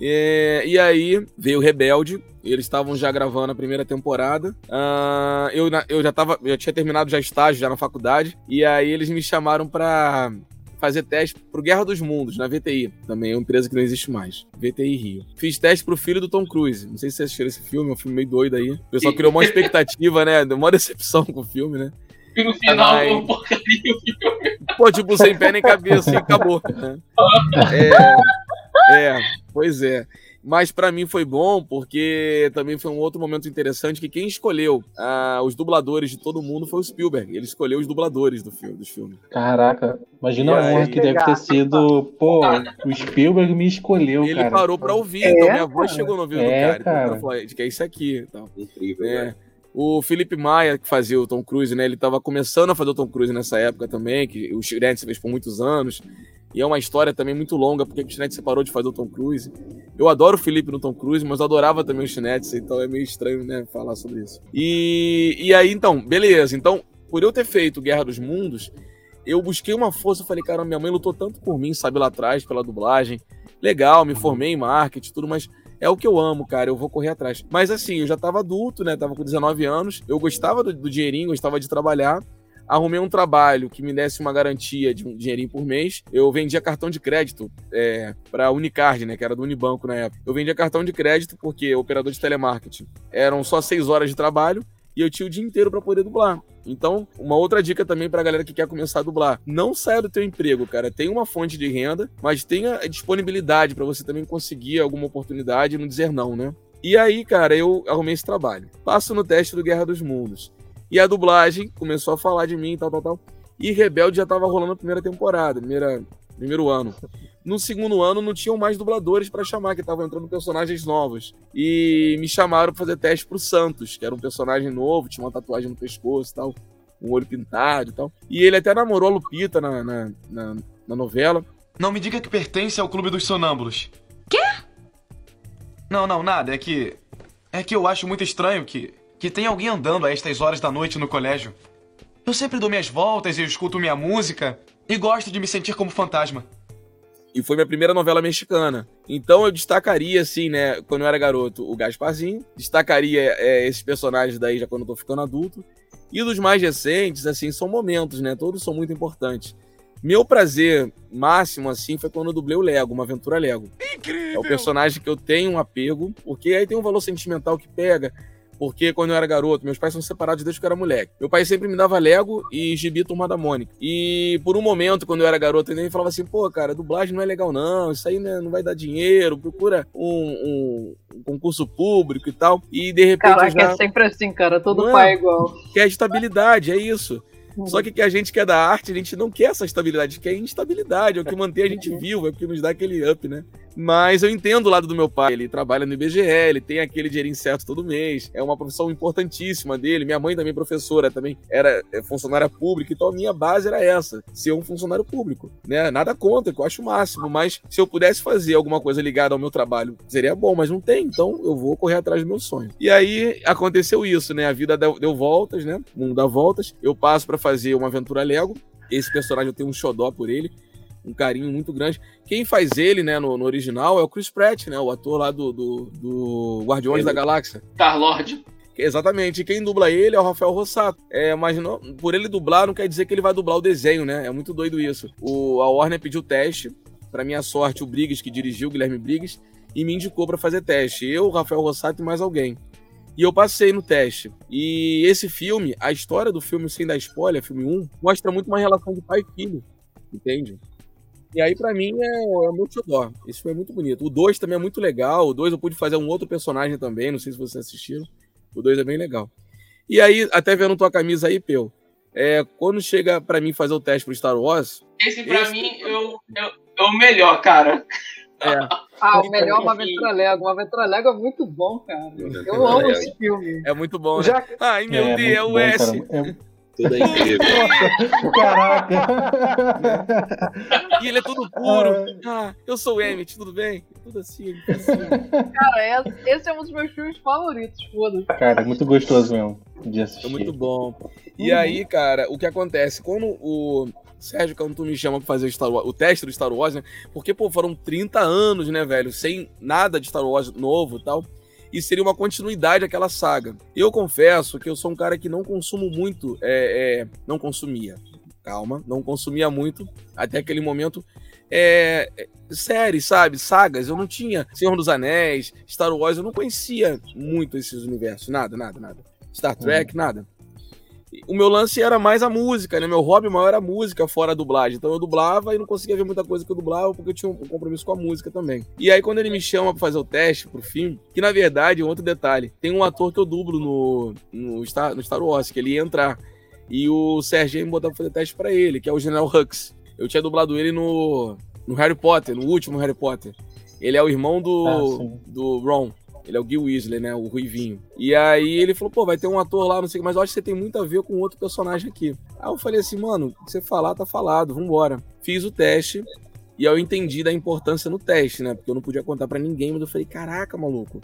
É, e aí veio o Rebelde, eles estavam já gravando a primeira temporada. Ah, eu, eu já tava, eu tinha terminado já estágio já na faculdade, e aí eles me chamaram pra fazer teste pro Guerra dos Mundos, na VTI. Também é uma empresa que não existe mais. VTI Rio. Fiz teste pro filho do Tom Cruise. Não sei se vocês assistiram esse filme, é um filme meio doido aí. O pessoal criou uma expectativa, né? Deu uma decepção com o filme, né? E no final, Ai. uma porcaria. Pô, tipo, sem pé nem cabeça e acabou. né? É, é, pois é. Mas pra mim foi bom porque também foi um outro momento interessante que quem escolheu ah, os dubladores de todo mundo foi o Spielberg. Ele escolheu os dubladores do filme, dos filmes. Caraca, imagina E a honra aí? que deve ter sido. Pô, o Spielberg me escolheu, Ele cara. parou pra ouvir, É, então minha voz cara. chegou no ouvido É, do cara. Então, cara. ela falou, que é isso aqui. e tal. Incrível, É. né? O Felipe Maia, que fazia o Tom Cruise, né? Ele tava começando a fazer o Tom Cruise nessa época também, que o Schneid fez por muitos anos. E é uma história também muito longa, porque o Schneid separou de fazer o Tom Cruise. Eu adoro o Felipe no Tom Cruise, mas eu adorava também o Schneid, então é meio estranho, né, falar sobre isso. E, e aí, então, beleza. Então, por eu ter feito Guerra dos Mundos, eu busquei uma força, eu falei, cara, minha mãe lutou tanto por mim, sabe, lá atrás, pela dublagem. Legal, me formei em marketing, tudo, mas é o que eu amo, cara, eu vou correr atrás. Mas assim, eu já tava adulto, né? Tava com 19 anos, eu gostava do, do dinheirinho, gostava de trabalhar. Arrumei um trabalho que me desse uma garantia de um dinheirinho por mês. Eu vendia cartão de crédito é, para Unicard, né? Que era do Unibanco na época. Eu vendia cartão de crédito porque operador de telemarketing eram só seis horas de trabalho e eu tinha o dia inteiro para poder dublar. Então, uma outra dica também pra galera que quer começar a dublar. Não saia do teu emprego, cara. Tem uma fonte de renda, mas tenha disponibilidade pra você também conseguir alguma oportunidade e não dizer não, né? E aí, cara, eu arrumei esse trabalho. Passo no teste do Guerra dos Mundos. E a dublagem começou a falar de mim, tal, tal, tal. E Rebelde já tava rolando a primeira temporada, primeira, primeiro ano. No segundo ano não tinham mais dubladores pra chamar, que estavam entrando personagens novos. E me chamaram pra fazer teste pro Santos, que era um personagem novo, tinha uma tatuagem no pescoço e tal, um olho pintado e tal. E ele até namorou a Lupita na, na, na, na novela. Não me diga que pertence ao Clube dos Sonâmbulos. Quê? Não, não, nada. É que. É que eu acho muito estranho que. Que tem alguém andando a estas horas da noite no colégio. Eu sempre dou minhas voltas e escuto minha música e gosto de me sentir como fantasma. E foi minha primeira novela mexicana. Então eu destacaria, assim, né, quando eu era garoto, o Gasparzinho. Destacaria é, esses personagens daí já quando eu tô ficando adulto. E dos mais recentes, assim, são momentos, né? Todos são muito importantes. Meu prazer máximo, assim, foi quando eu dublei o Lego, uma aventura Lego. É o personagem que eu tenho um apego, porque aí tem um valor sentimental que pega. Porque quando eu era garoto, meus pais são separados desde que eu era moleque. Meu pai sempre me dava Lego e gibi Turma da Mônica. E por um momento, quando eu era garoto, ele falava assim: pô, cara, dublagem não é legal não, isso aí né, não vai dar dinheiro, procura um, um- um concurso público e tal. E de repente. Caraca, já... é sempre assim, cara. Todo Não é? pai é igual. Quer estabilidade, é isso. Só que que a gente quer da arte, a gente não quer essa estabilidade, a gente quer instabilidade, é o que mantém a gente vivo, é o que nos dá aquele up, né? Mas eu entendo o lado do meu pai. Ele trabalha no IBGE, ele tem aquele dinheirinho certo todo mês. É uma profissão importantíssima dele. Minha mãe também é professora, também era é, funcionária pública. Então a minha base era essa, ser um funcionário público. Né? Nada contra, que eu acho o máximo. Mas se eu pudesse fazer alguma coisa ligada ao meu trabalho, seria bom. Mas não tem, então eu vou correr atrás do meu sonho. E aí aconteceu isso, né? A vida deu, deu voltas, né? O mundo dá voltas. Eu passo para fazer uma aventura Lego. Esse personagem eu tenho um xodó por ele um carinho muito grande. Quem faz ele, né, no, no original é o Chris Pratt, né, o ator lá do, do, do Guardiões ele, da Galáxia. Star-Lord. Exatamente, e quem dubla ele é o Rafael Rossato. É, mas não, por ele dublar não quer dizer que ele vai dublar o desenho, né? É muito doido isso. O, a Warner pediu teste, para minha sorte, o Briggs, que dirigiu, o Guilherme Briggs, e me indicou para fazer teste. Eu, Rafael Rossato e mais alguém. E eu passei no teste. E esse filme, a história do filme, sem dar spoiler, filme 1, mostra muito uma relação de pai e filho. Entende? E aí, para mim, é, é o meu xodó. Esse filme é muito bonito. O 2 também é muito legal. O 2 eu pude fazer um outro personagem também. Não sei se vocês assistiram. O 2 é bem legal. E aí, até vendo tua camisa aí, Peu, é, quando chega para mim fazer o teste pro Star Wars. Esse, pra esse... mim, eu, eu, é o melhor, cara. É. Ah, o melhor é uma aventura Lego. Uma aventura Lego é muito bom, cara. Eu amo esse filme. É muito bom, né? Já... Ai, meu é, Deus, é o S. Tudo é incrível. Caraca! e ele é todo puro. Ah, eu sou o Emmett, tudo bem? Tudo assim, assim. Cara, esse é um dos meus filmes favoritos, foda-se. Cara, é muito gostoso mesmo de assistir. É muito bom. E uhum. aí, cara, o que acontece? Quando o Sérgio, quando tu me chama pra fazer o, Star Wars, o teste do Star Wars, né? Porque, pô, foram 30 anos, né, velho? Sem nada de Star Wars novo e tal e seria uma continuidade daquela saga. Eu confesso que eu sou um cara que não consumo muito, é, é, não consumia, calma, não consumia muito até aquele momento. É, é, séries, sabe? Sagas. Eu não tinha Senhor dos Anéis, Star Wars, eu não conhecia muito esses universos. Nada, nada, nada. Star Trek, uhum. nada o meu lance era mais a música, né? Meu hobby maior era a música fora a dublagem. Então eu dublava e não conseguia ver muita coisa que eu dublava porque eu tinha um compromisso com a música também. E aí quando ele me chama pra fazer o teste pro filme, que na verdade, outro detalhe, tem um ator que eu dublo no, no, Star, no Star Wars, que ele ia entrar. E o Serginho me botou pra fazer teste pra ele, que é o General Hux. Eu tinha dublado ele no, no Harry Potter, no último Harry Potter. Ele é o irmão do, ah, do Ron. Ele é o Gil Weasley, né? O Ruivinho. E aí ele falou, pô, vai ter um ator lá, não sei o que, mas eu acho que você tem muito a ver com outro personagem aqui. Aí eu falei assim, mano, você falar, tá falado, vambora. Fiz o teste. E eu entendi da importância no teste, né? Porque eu não podia contar para ninguém, mas eu falei, caraca, maluco,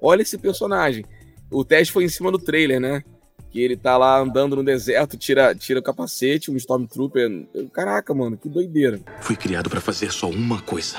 olha esse personagem. O teste foi em cima do trailer, né? Que ele tá lá andando no deserto, tira, tira o capacete, um Stormtrooper. Caraca, mano, que doideira. Fui criado para fazer só uma coisa,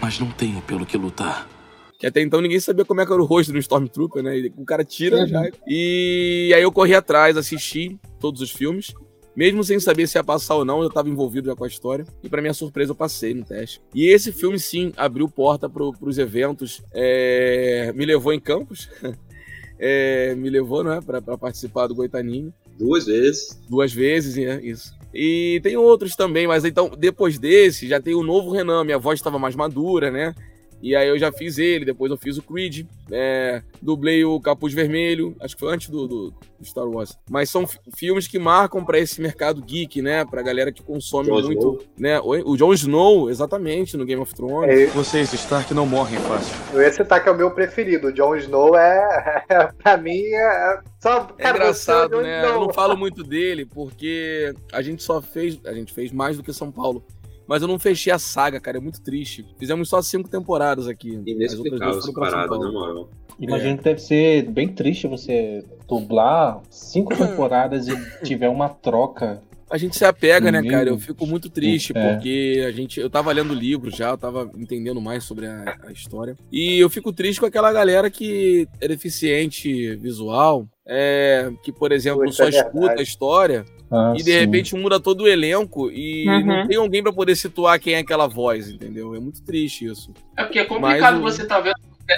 mas não tenho pelo que lutar. Que até então ninguém sabia como é que era o rosto do Stormtrooper, né? E o cara tira uhum. já. E aí eu corri atrás, assisti todos os filmes. Mesmo sem saber se ia passar ou não, eu estava envolvido já com a história. E para minha surpresa, eu passei no teste. E esse filme, sim, abriu porta para os eventos. É... Me levou em campos. é... Me levou, né, para participar do Goitaninho. Duas vezes. Duas vezes, é isso. E tem outros também, mas então, depois desse, já tem o novo Renan. Minha voz estava mais madura, né? E aí eu já fiz ele, depois eu fiz o Creed, é, dublei o Capuz Vermelho, acho que foi antes do, do, do Star Wars. Mas são filmes que marcam para esse mercado geek, né? Pra galera que consome John muito. Snow. Né? O Jon Snow, exatamente, no Game of Thrones. É, Vocês, Stark, não morrem fácil. Eu ia citar que é o meu preferido. O Jon Snow é, é pra mim, é só. É cara, é engraçado, né? Eu não falo muito dele, porque a gente só fez. A gente fez mais do que São Paulo mas eu não fechei a saga, cara. É muito triste. Fizemos só cinco temporadas aqui. Inexplicável essa parada, na moral. Imagino é. que deve ser bem triste você dublar cinco temporadas e tiver uma troca a gente se apega, né, cara? Eu fico muito triste, é. porque a gente. Eu tava lendo livro já, eu tava entendendo mais sobre a, a, história. E eu fico triste com aquela galera que é deficiente visual, é, que, por exemplo, Puxa, só é escuta a história. Ah, e de sim. repente muda todo o elenco e uhum. não tem alguém para poder situar quem é aquela voz, entendeu? É muito triste isso. É porque é complicado Mas, você tá vendo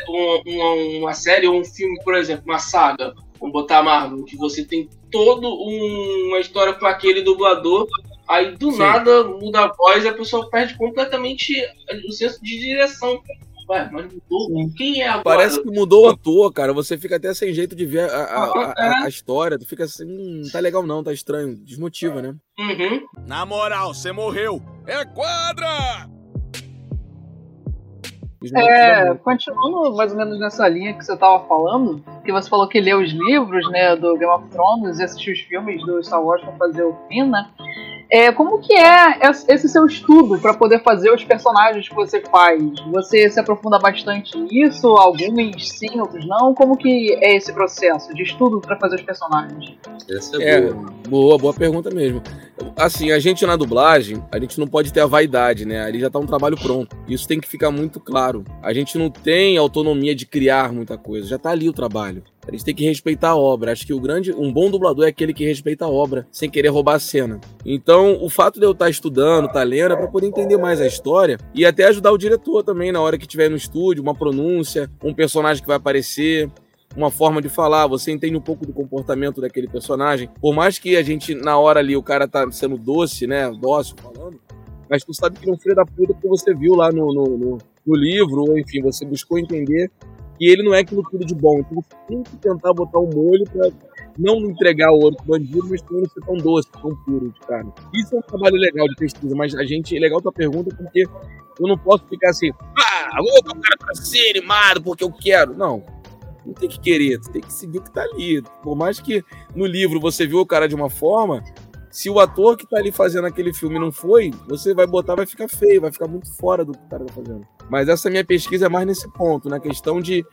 uma, uma série ou um filme, por exemplo, uma saga, vamos botar Marvel, que você tem toda um, uma história com aquele dublador, aí do Sim. nada muda a voz e a pessoa perde completamente o senso de direção. Ué, mas mudou? Quem é agora? Parece que mudou o ator, cara. Você fica até sem jeito de ver a, a, a, a, a história. Tu fica assim, hum, não tá legal não, tá estranho. Desmotiva, né? Uhum. Na moral, você morreu. É quadra! É, continuando mais ou menos nessa linha que você tava falando, que você falou que leu os livros, né, do Game of Thrones e assistiu os filmes do Star Wars pra fazer o fim, né? É, como que é es- esse seu estudo pra poder fazer os personagens que você faz? Você se aprofunda bastante nisso? Alguns sim, outros não? Como que é esse processo de estudo pra fazer os personagens? Essa É, é, boa. boa, boa pergunta mesmo. Assim, a gente na dublagem, a gente não pode ter a vaidade, né? Ali já tá um trabalho pronto. Isso tem que ficar muito claro. A gente não tem autonomia de criar muita coisa, já tá ali o trabalho. A gente tem que respeitar a obra. Acho que o grande, um bom dublador é aquele que respeita a obra, sem querer roubar a cena. Então, o fato de eu estar estudando, estar lendo, é pra poder entender mais a história e até ajudar o diretor também na hora que estiver no estúdio, uma pronúncia, um personagem que vai aparecer uma forma de falar, você entende um pouco do comportamento daquele personagem. Por mais que a gente, na hora ali, o cara tá sendo doce, né? Dócil falando, mas tu sabe que ele é um filho da puta porque você viu lá no, no, no- no livro, ou enfim, você buscou entender que ele não é aquilo tudo de bom. Então você tem que tentar botar um molho pra não entregar o ouro pro bandido, mas também não ser tão doce, tão puro de cara. Isso é um trabalho legal de pesquisa, mas a gente, é legal tua pergunta porque eu não posso ficar assim, ah, vou botar o cara pra ser animado porque eu quero. Não, não tem que querer, tu tem que seguir o que tá ali. Por mais que no livro você viu o cara de uma forma, se o ator que tá ali fazendo aquele filme não foi, você vai botar, vai ficar feio, vai ficar muito fora do que o cara tá fazendo. Mas essa minha pesquisa é mais nesse ponto, na questão de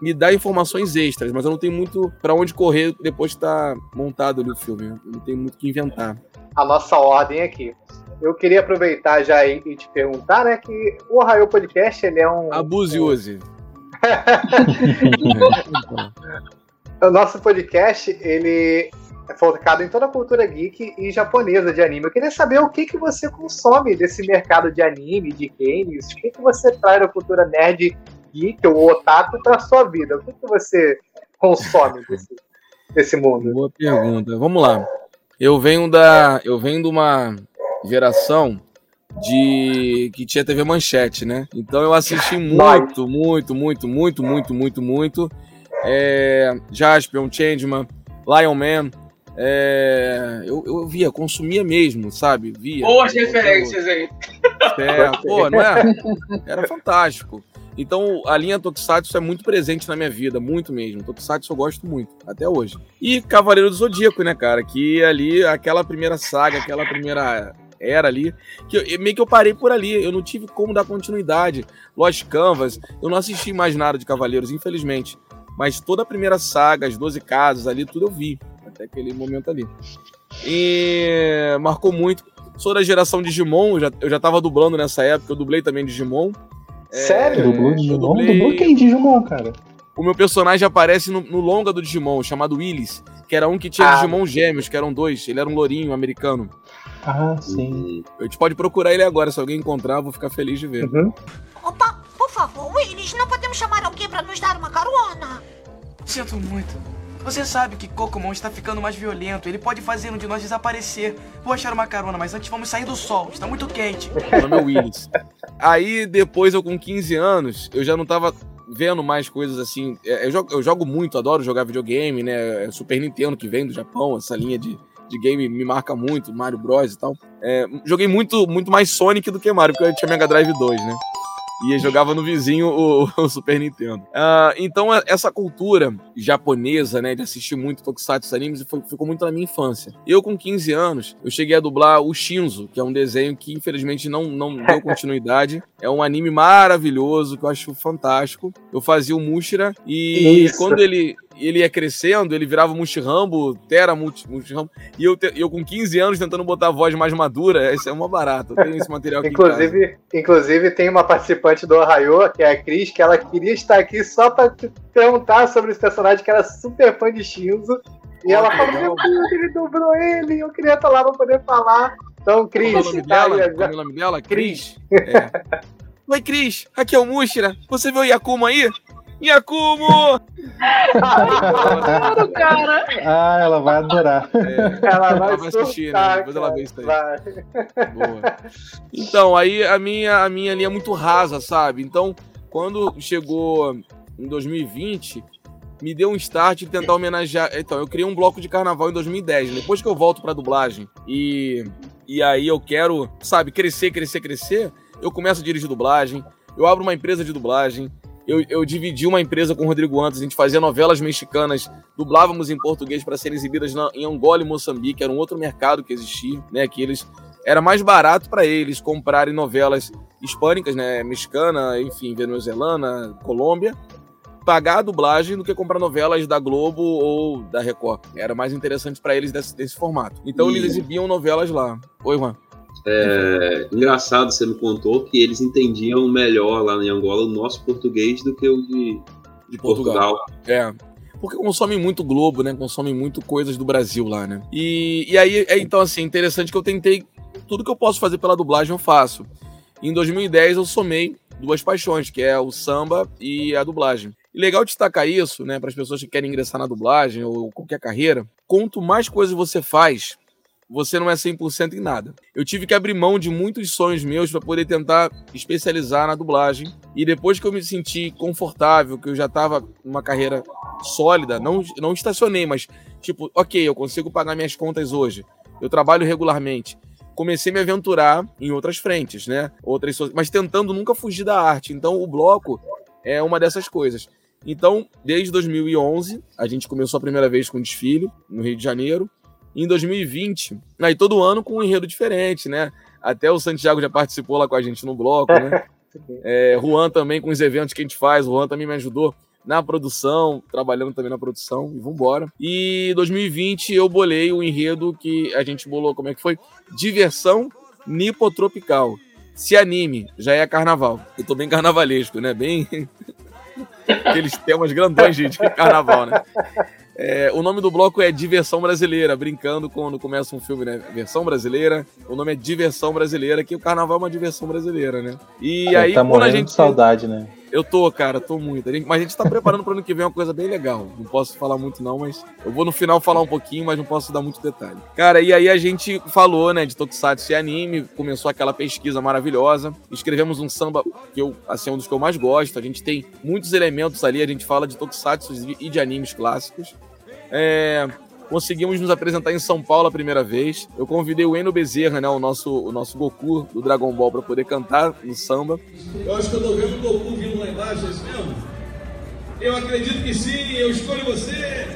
me dar informações extras, mas eu não tenho muito pra onde correr depois que tá montado ali o filme. Eu não tenho muito o que inventar. a nossa ordem aqui. Eu queria aproveitar já e te perguntar, né, que o Arraio Podcast, ele é um... Abuse e use. O nosso podcast, ele focado em toda a cultura geek e japonesa de anime. Eu queria saber o que, que você consome desse mercado de anime, de games, o que, que você traz da cultura nerd, geek ou otaku pra sua vida? O que, que você consome desse, desse mundo? Boa pergunta. Vamos lá. Eu venho da, eu venho de uma geração de que tinha TV Manchete, né? Então eu assisti muito, muito, muito, muito, muito, muito, muito. É, Jaspion, Changeman, Lion Man. É, eu, eu via, consumia mesmo, sabe? Via. Boas referências aí. É, pô, não é? Era fantástico. Então, a linha Tokusatsu é muito presente na minha vida, muito mesmo. Tokusatsu eu gosto muito, até hoje. E Cavaleiro do Zodíaco, né, cara? Que ali, aquela primeira saga, aquela primeira era ali, que eu, meio que eu parei por ali. Eu não tive como dar continuidade. Lost Canvas, eu não assisti mais nada de Cavaleiros, infelizmente. Mas toda a primeira saga, as 12 casas ali, tudo eu vi. Até aquele momento ali. E marcou muito. Sou da geração Digimon, eu já, eu já tava dublando nessa época, eu dublei também Digimon. Sério? Dublou eu Digimon? dublei- Dublou quem Digimon, cara? O meu personagem aparece no, no longa do Digimon, chamado Willis, que era um que tinha Ah. Digimon gêmeos, que eram dois. Ele era um lourinho americano. Ah, sim. A gente pode procurar ele agora, se alguém encontrar, eu vou ficar feliz de ver. Uhum. Opa, por favor, Willis, não podemos chamar alguém pra nos dar uma carona? Sinto muito. Você sabe que Kokomon está ficando mais violento. Ele pode fazer um de nós desaparecer. Vou achar uma carona, mas antes vamos sair do sol. Está muito quente. Meu nome é Willis. Aí depois, eu com 15 anos, eu já não tava vendo mais coisas assim. É, Eu jogo, eu jogo muito, adoro jogar videogame, né? É Super Nintendo que vem do Japão, essa linha de, de game me marca muito, Mario Bros e tal. É, joguei muito, muito mais Sonic do que Mario, porque eu tinha Mega Drive 2, né? E jogava no vizinho o, o Super Nintendo. Ah, então, a- essa cultura japonesa, né, de assistir muito Tokusatsu animes, foi- ficou muito na minha infância. Eu, com 15 anos, eu cheguei a dublar o Shinzo, que é um desenho que, infelizmente, não, não deu continuidade. É um anime maravilhoso, que eu acho fantástico. Eu fazia o Mushira, e Isso. quando ele, ele ia crescendo, ele virava Mushirambo, Tera Mushirambo, e eu, te- eu com 15 anos tentando botar a voz mais madura, isso é uma barata. Eu tenho esse material aqui em casa. Inclusive, inclusive, tem uma participante do Arraio, que é a Cris, que ela queria estar aqui só pra te perguntar sobre esse personagem, que era super fã de Shinzo. E ela falou. Meu Deus, ele dublou ele, eu queria estar lá pra poder falar. Então, Cris, Como é o nome tá dela? é o nome dela? Cris. É. Oi, Cris. Aqui é o Mushira. Você viu o Yakumo aí? Yakumo! Claro, cara. Ah, ela vai adorar. Ela vai, Ela vai assistir, né? Depois ela vê isso aí. Vai. Boa. Então, aí a minha, a minha linha é muito rasa, sabe? Então, quando chegou em 2020, me deu um start de tentar homenagear. Então, eu criei um bloco de carnaval em 2010. Depois que eu volto pra dublagem e, e aí eu quero, sabe, crescer, crescer, crescer, eu começo a dirigir dublagem. eu abro uma empresa de dublagem, eu, eu dividi uma empresa com o Rodrigo Antes, a gente fazia novelas mexicanas, dublávamos em português para serem exibidas na, em Angola e Moçambique, era um outro mercado que existia, né? Que eles era mais barato para eles comprarem novelas hispânicas, né? Mexicana, enfim, venezuelana, Colômbia, pagar a dublagem do que comprar novelas da Globo ou da Record. Era mais interessante para eles desse, desse, formato. Então e... eles exibiam novelas lá. Oi, Juan. É, engraçado, você me contou que eles entendiam melhor lá em Angola o nosso português do que o de, de Portugal. Portugal. É. Porque consomem muito Globo, né? Consomem muito coisas do Brasil lá, né? E, e aí, é, então, assim, interessante que eu tentei. Tudo que eu posso fazer pela dublagem eu faço. Em 2010 eu somei duas paixões, que é o samba e a dublagem. E legal destacar isso, né, para as pessoas que querem ingressar na dublagem ou qualquer carreira. Quanto mais coisas você faz, você não é 100% em nada. Eu tive que abrir mão de muitos sonhos meus para poder tentar especializar na dublagem. E depois que eu me senti confortável, que eu já estava numa carreira sólida, não, não estacionei, mas tipo, ok, eu consigo pagar minhas contas hoje. Eu trabalho regularmente. Comecei a me aventurar em outras frentes, né? Outras, mas tentando nunca fugir da arte. Então o bloco é uma dessas coisas. Então, desde 2011, a gente começou a primeira vez com desfile no Rio de Janeiro em 2020. Aí todo ano com um enredo diferente, né? Até o Santiago já participou lá com a gente no bloco, né? É, Juan também com os eventos que a gente faz, o Juan também me ajudou na produção, trabalhando também na produção, e vambora. E 2020 eu bolei o enredo que a gente bolou, como é que foi? Diversão nipotropical. Se anime, já é carnaval. Eu tô bem carnavalesco, né? Bem. Aqueles temas grandões de carnaval, né? É, o nome do bloco é Diversão Brasileira, brincando quando começa um filme, né? Versão brasileira. O nome é Diversão Brasileira, que o carnaval é uma diversão brasileira, né? E é, aí, tá quando a gente. De saudade, né? Eu tô, cara, tô muito. Mas a gente tá preparando para ano que vem uma coisa bem legal. Não posso falar muito, não, mas eu vou no final falar um pouquinho, mas não posso dar muito detalhe. Cara, e aí a gente falou, né, de Tokusatsu e anime, começou aquela pesquisa maravilhosa. Escrevemos um samba que eu, assim, é um dos que eu mais gosto. A gente tem muitos elementos ali, a gente fala de Tokusatsu e de animes clássicos. É, conseguimos nos apresentar em São Paulo a primeira vez. Eu convidei o Eno Bezerra, né, o nosso, o nosso Goku do Dragon Ball, para poder cantar no samba. Eu acho que eu tô vendo o Goku vindo lá embaixo, é isso mesmo? Eu acredito que sim, eu escolho você.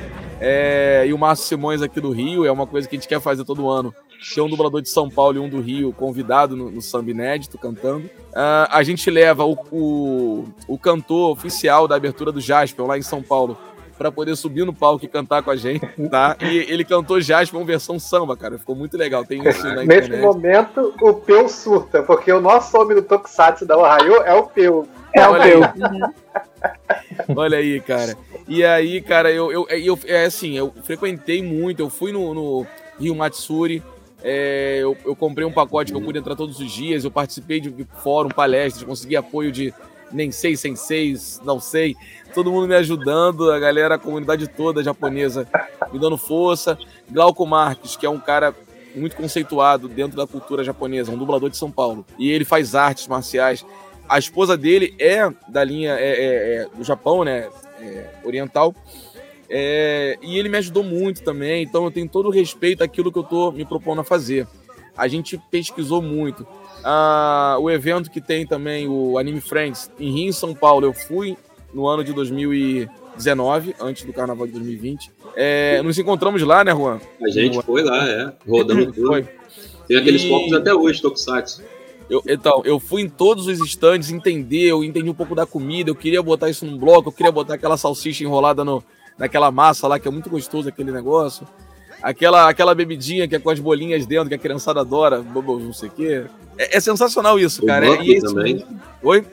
É, e o Márcio Simões aqui do Rio, é uma coisa que a gente quer fazer todo ano. Ter um dublador de São Paulo e um do Rio convidado no, no samba inédito, cantando. Uh, a gente leva o, o, o cantor oficial da abertura do Jasper lá em São Paulo, para poder subir no palco e cantar com a gente, tá? E ele cantou Jasper uma versão samba, cara. Ficou muito legal. Tem isso na internet. Nesse momento, o Peu surta, porque o nosso nome do Tokusatsu da Ohio é o Peu. É o Peu. Olha aí, cara. E aí, cara, eu, eu, eu, é assim, eu frequentei muito, eu fui no, no Rio Matsuri, é, eu, eu, comprei um pacote que eu pude entrar todos os dias, eu participei de fórum, palestras, consegui apoio de nem sei, sem seis, não sei todo mundo me ajudando, a galera, a comunidade toda japonesa me dando força. Glauco Marques, que é um cara muito conceituado dentro da cultura japonesa, um dublador de São Paulo. E ele faz artes marciais. A esposa dele é da linha é, é, é do Japão, né? É, oriental. É, e ele me ajudou muito também, então eu tenho todo o respeito àquilo que eu estou me propondo a fazer. A gente pesquisou muito. Ah, o evento que tem também, o Anime Friends, em Rio, em São Paulo, eu fui no ano de 2019, antes do carnaval de 2020. É, nos encontramos lá, né, Juan? A gente no... foi lá, é. Rodando tudo. Foi. Tem aqueles e... até hoje, Tokusatsu. Eu, então, eu fui em todos os estandes entender, eu entendi um pouco da comida, eu queria botar isso num bloco, eu queria botar aquela salsicha enrolada no, naquela massa lá, que é muito gostoso aquele negócio. Aquela, aquela bebidinha que é com as bolinhas dentro, que a criançada adora, não sei o quê. É, é sensacional isso, o cara. É, e também. Oi?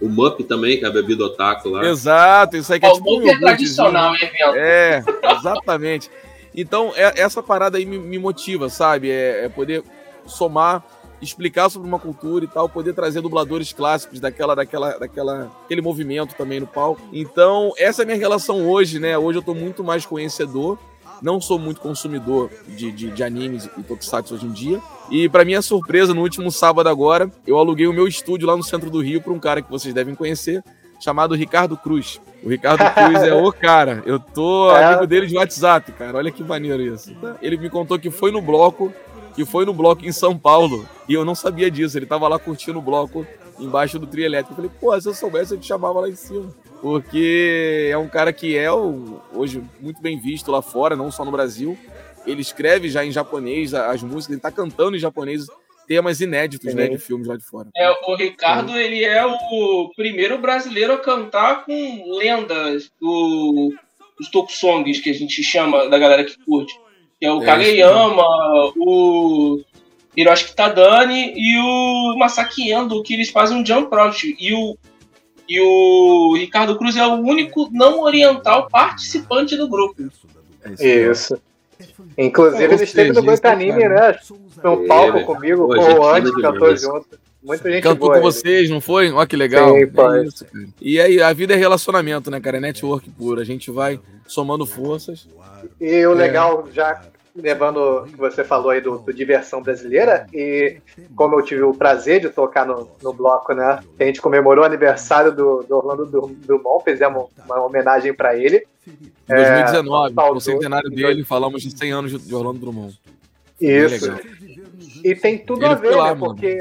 O Mup também, que é a bebida otaku lá. Exato, isso aí que é, é tipo um é tradicional, É, exatamente. Então, é, essa parada aí me, me motiva, sabe? É, é, poder somar, explicar sobre uma cultura e tal, poder trazer dubladores clássicos daquela, daquela, daquela, aquele movimento também no palco. Então, essa é a minha relação hoje, né? Hoje eu tô muito mais conhecedor não sou muito consumidor de, de, de animes e tokusatsu hoje em dia. E para minha surpresa, no último sábado agora, eu aluguei o meu estúdio lá no centro do Rio para um cara que vocês devem conhecer, chamado Ricardo Cruz. O Ricardo Cruz é o cara. Eu tô é. amigo dele de WhatsApp, cara. Olha que maneiro isso. Ele me contou que foi no bloco, que foi no bloco em São Paulo. E eu não sabia disso. Ele tava lá curtindo o bloco embaixo do trio elétrico. Eu falei, pô, se eu soubesse, eu te chamava lá em cima. Porque é um cara que é hoje muito bem visto lá fora, não só no Brasil. Ele escreve já em japonês as músicas, ele tá cantando em japonês temas inéditos, né, de filmes lá de fora. É, o Ricardo, ele é o primeiro brasileiro a cantar com lendas do, dos tokusongs, que a gente chama, da galera que curte. Que é o é, Kageyama, o Hiroshi Tadani e o Masaki Endo, que eles fazem um jump out. E o, e o Ricardo Cruz é o único não oriental participante do grupo. É isso. Inclusive, ele esteve no Anime, né? São palco é, comigo, com o Andy, cantou junto. Muita gente Cantou boa, com vocês, não foi? Olha que legal. Sim, é isso, e aí, a vida é relacionamento, né, cara? É network puro. A gente vai somando forças. E o legal, é. já levando o que você falou aí do, do, Diversão Brasileira, e como eu tive o prazer de tocar no, no bloco, né? A gente comemorou o aniversário do, do Orlando Drummond, fizemos uma homenagem para ele. Em 2019, é, no centenário dele, falamos de 100 anos de Orlando Drummond. Isso. E tem tudo ele a ver, lá, né? Porque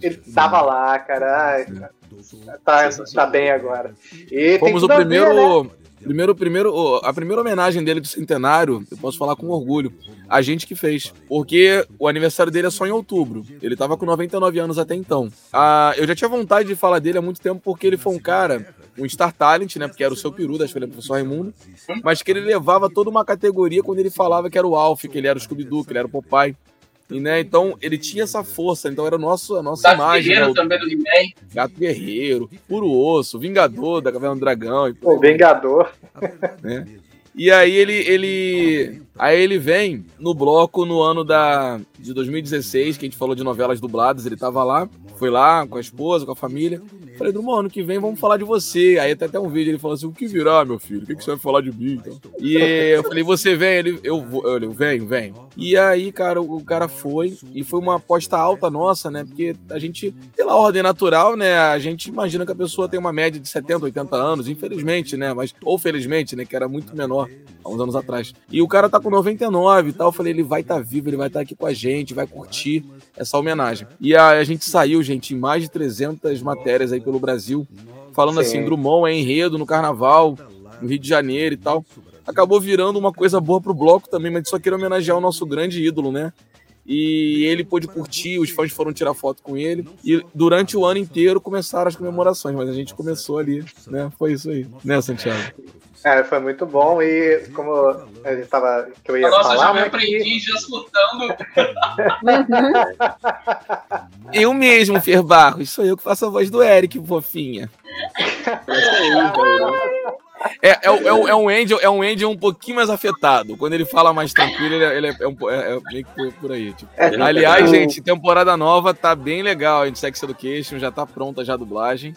ele tava lá, cara. Tá, tá bem agora. E Fomos o primeiro. Ver, né? Primeiro, primeiro, a primeira homenagem dele do centenário, eu posso falar com orgulho, a gente que fez. Porque o aniversário dele é só em outubro. Ele tava com 99 anos até então. Ah, eu já tinha vontade de falar dele há muito tempo porque ele foi um cara, um Star Talent, né? Porque era o seu peru da escola do professor Raimundo. Mas que ele levava toda uma categoria quando ele falava que era o Alf, que ele era o Scooby-Doo, que ele era o Popeye. E, né, então ele tinha essa força, então era a nossa, a nossa Gato imagem. Guerreiro né, também do He-Man. Gato Guerreiro, Puro Osso, Vingador da Caverna do Dragão. O Vingador. Né? E aí ele, ele. Aí ele vem no bloco no ano da, de 2016, que a gente falou de novelas dubladas, ele tava lá, foi lá com a esposa, com a família. Falei, Drummond, ano que vem vamos falar de você. Aí até, até um vídeo ele falou assim: o que virá, meu filho? O que, você vai falar de mim? Então? E eu falei, você vem? Ele, eu vou, eu venho, venho. E aí, cara, o, o cara foi, e foi uma aposta alta nossa, né? Porque a gente, pela ordem natural, né? A gente imagina que a pessoa tem uma média de 70, 80 anos, infelizmente, né? Mas, ou felizmente, né? Que era muito menor há uns anos atrás. E o cara tá com 99 e tal. Eu falei, ele vai estar tá vivo, ele vai estar tá aqui com a gente, vai curtir essa homenagem. E a, a gente saiu, gente, em mais de 300 matérias aí pelo Brasil, falando Sim. assim, Drummond é enredo no carnaval, no Rio de Janeiro e tal. Acabou virando uma coisa boa pro bloco também, mas só queria homenagear o nosso grande ídolo, né? E ele pôde curtir, os fãs foram tirar foto com ele. E durante o ano inteiro começaram as comemorações, mas a gente começou ali, né? Foi isso aí, né, Santiago? É, foi muito bom e como a gente tava. Que eu ia Nossa, falar, já me né, aprendi já escutando. eu mesmo, Fer Barros, sou eu que faço a voz do Eric, fofinha. É, é, é, é, um Angel, é um Angel um pouquinho mais afetado. Quando ele fala mais tranquilo, ele, é, ele é, é, um, é, é meio que por aí. Tipo. Aliás, gente, temporada nova tá bem legal. A gente Sex Education já tá pronta já a dublagem.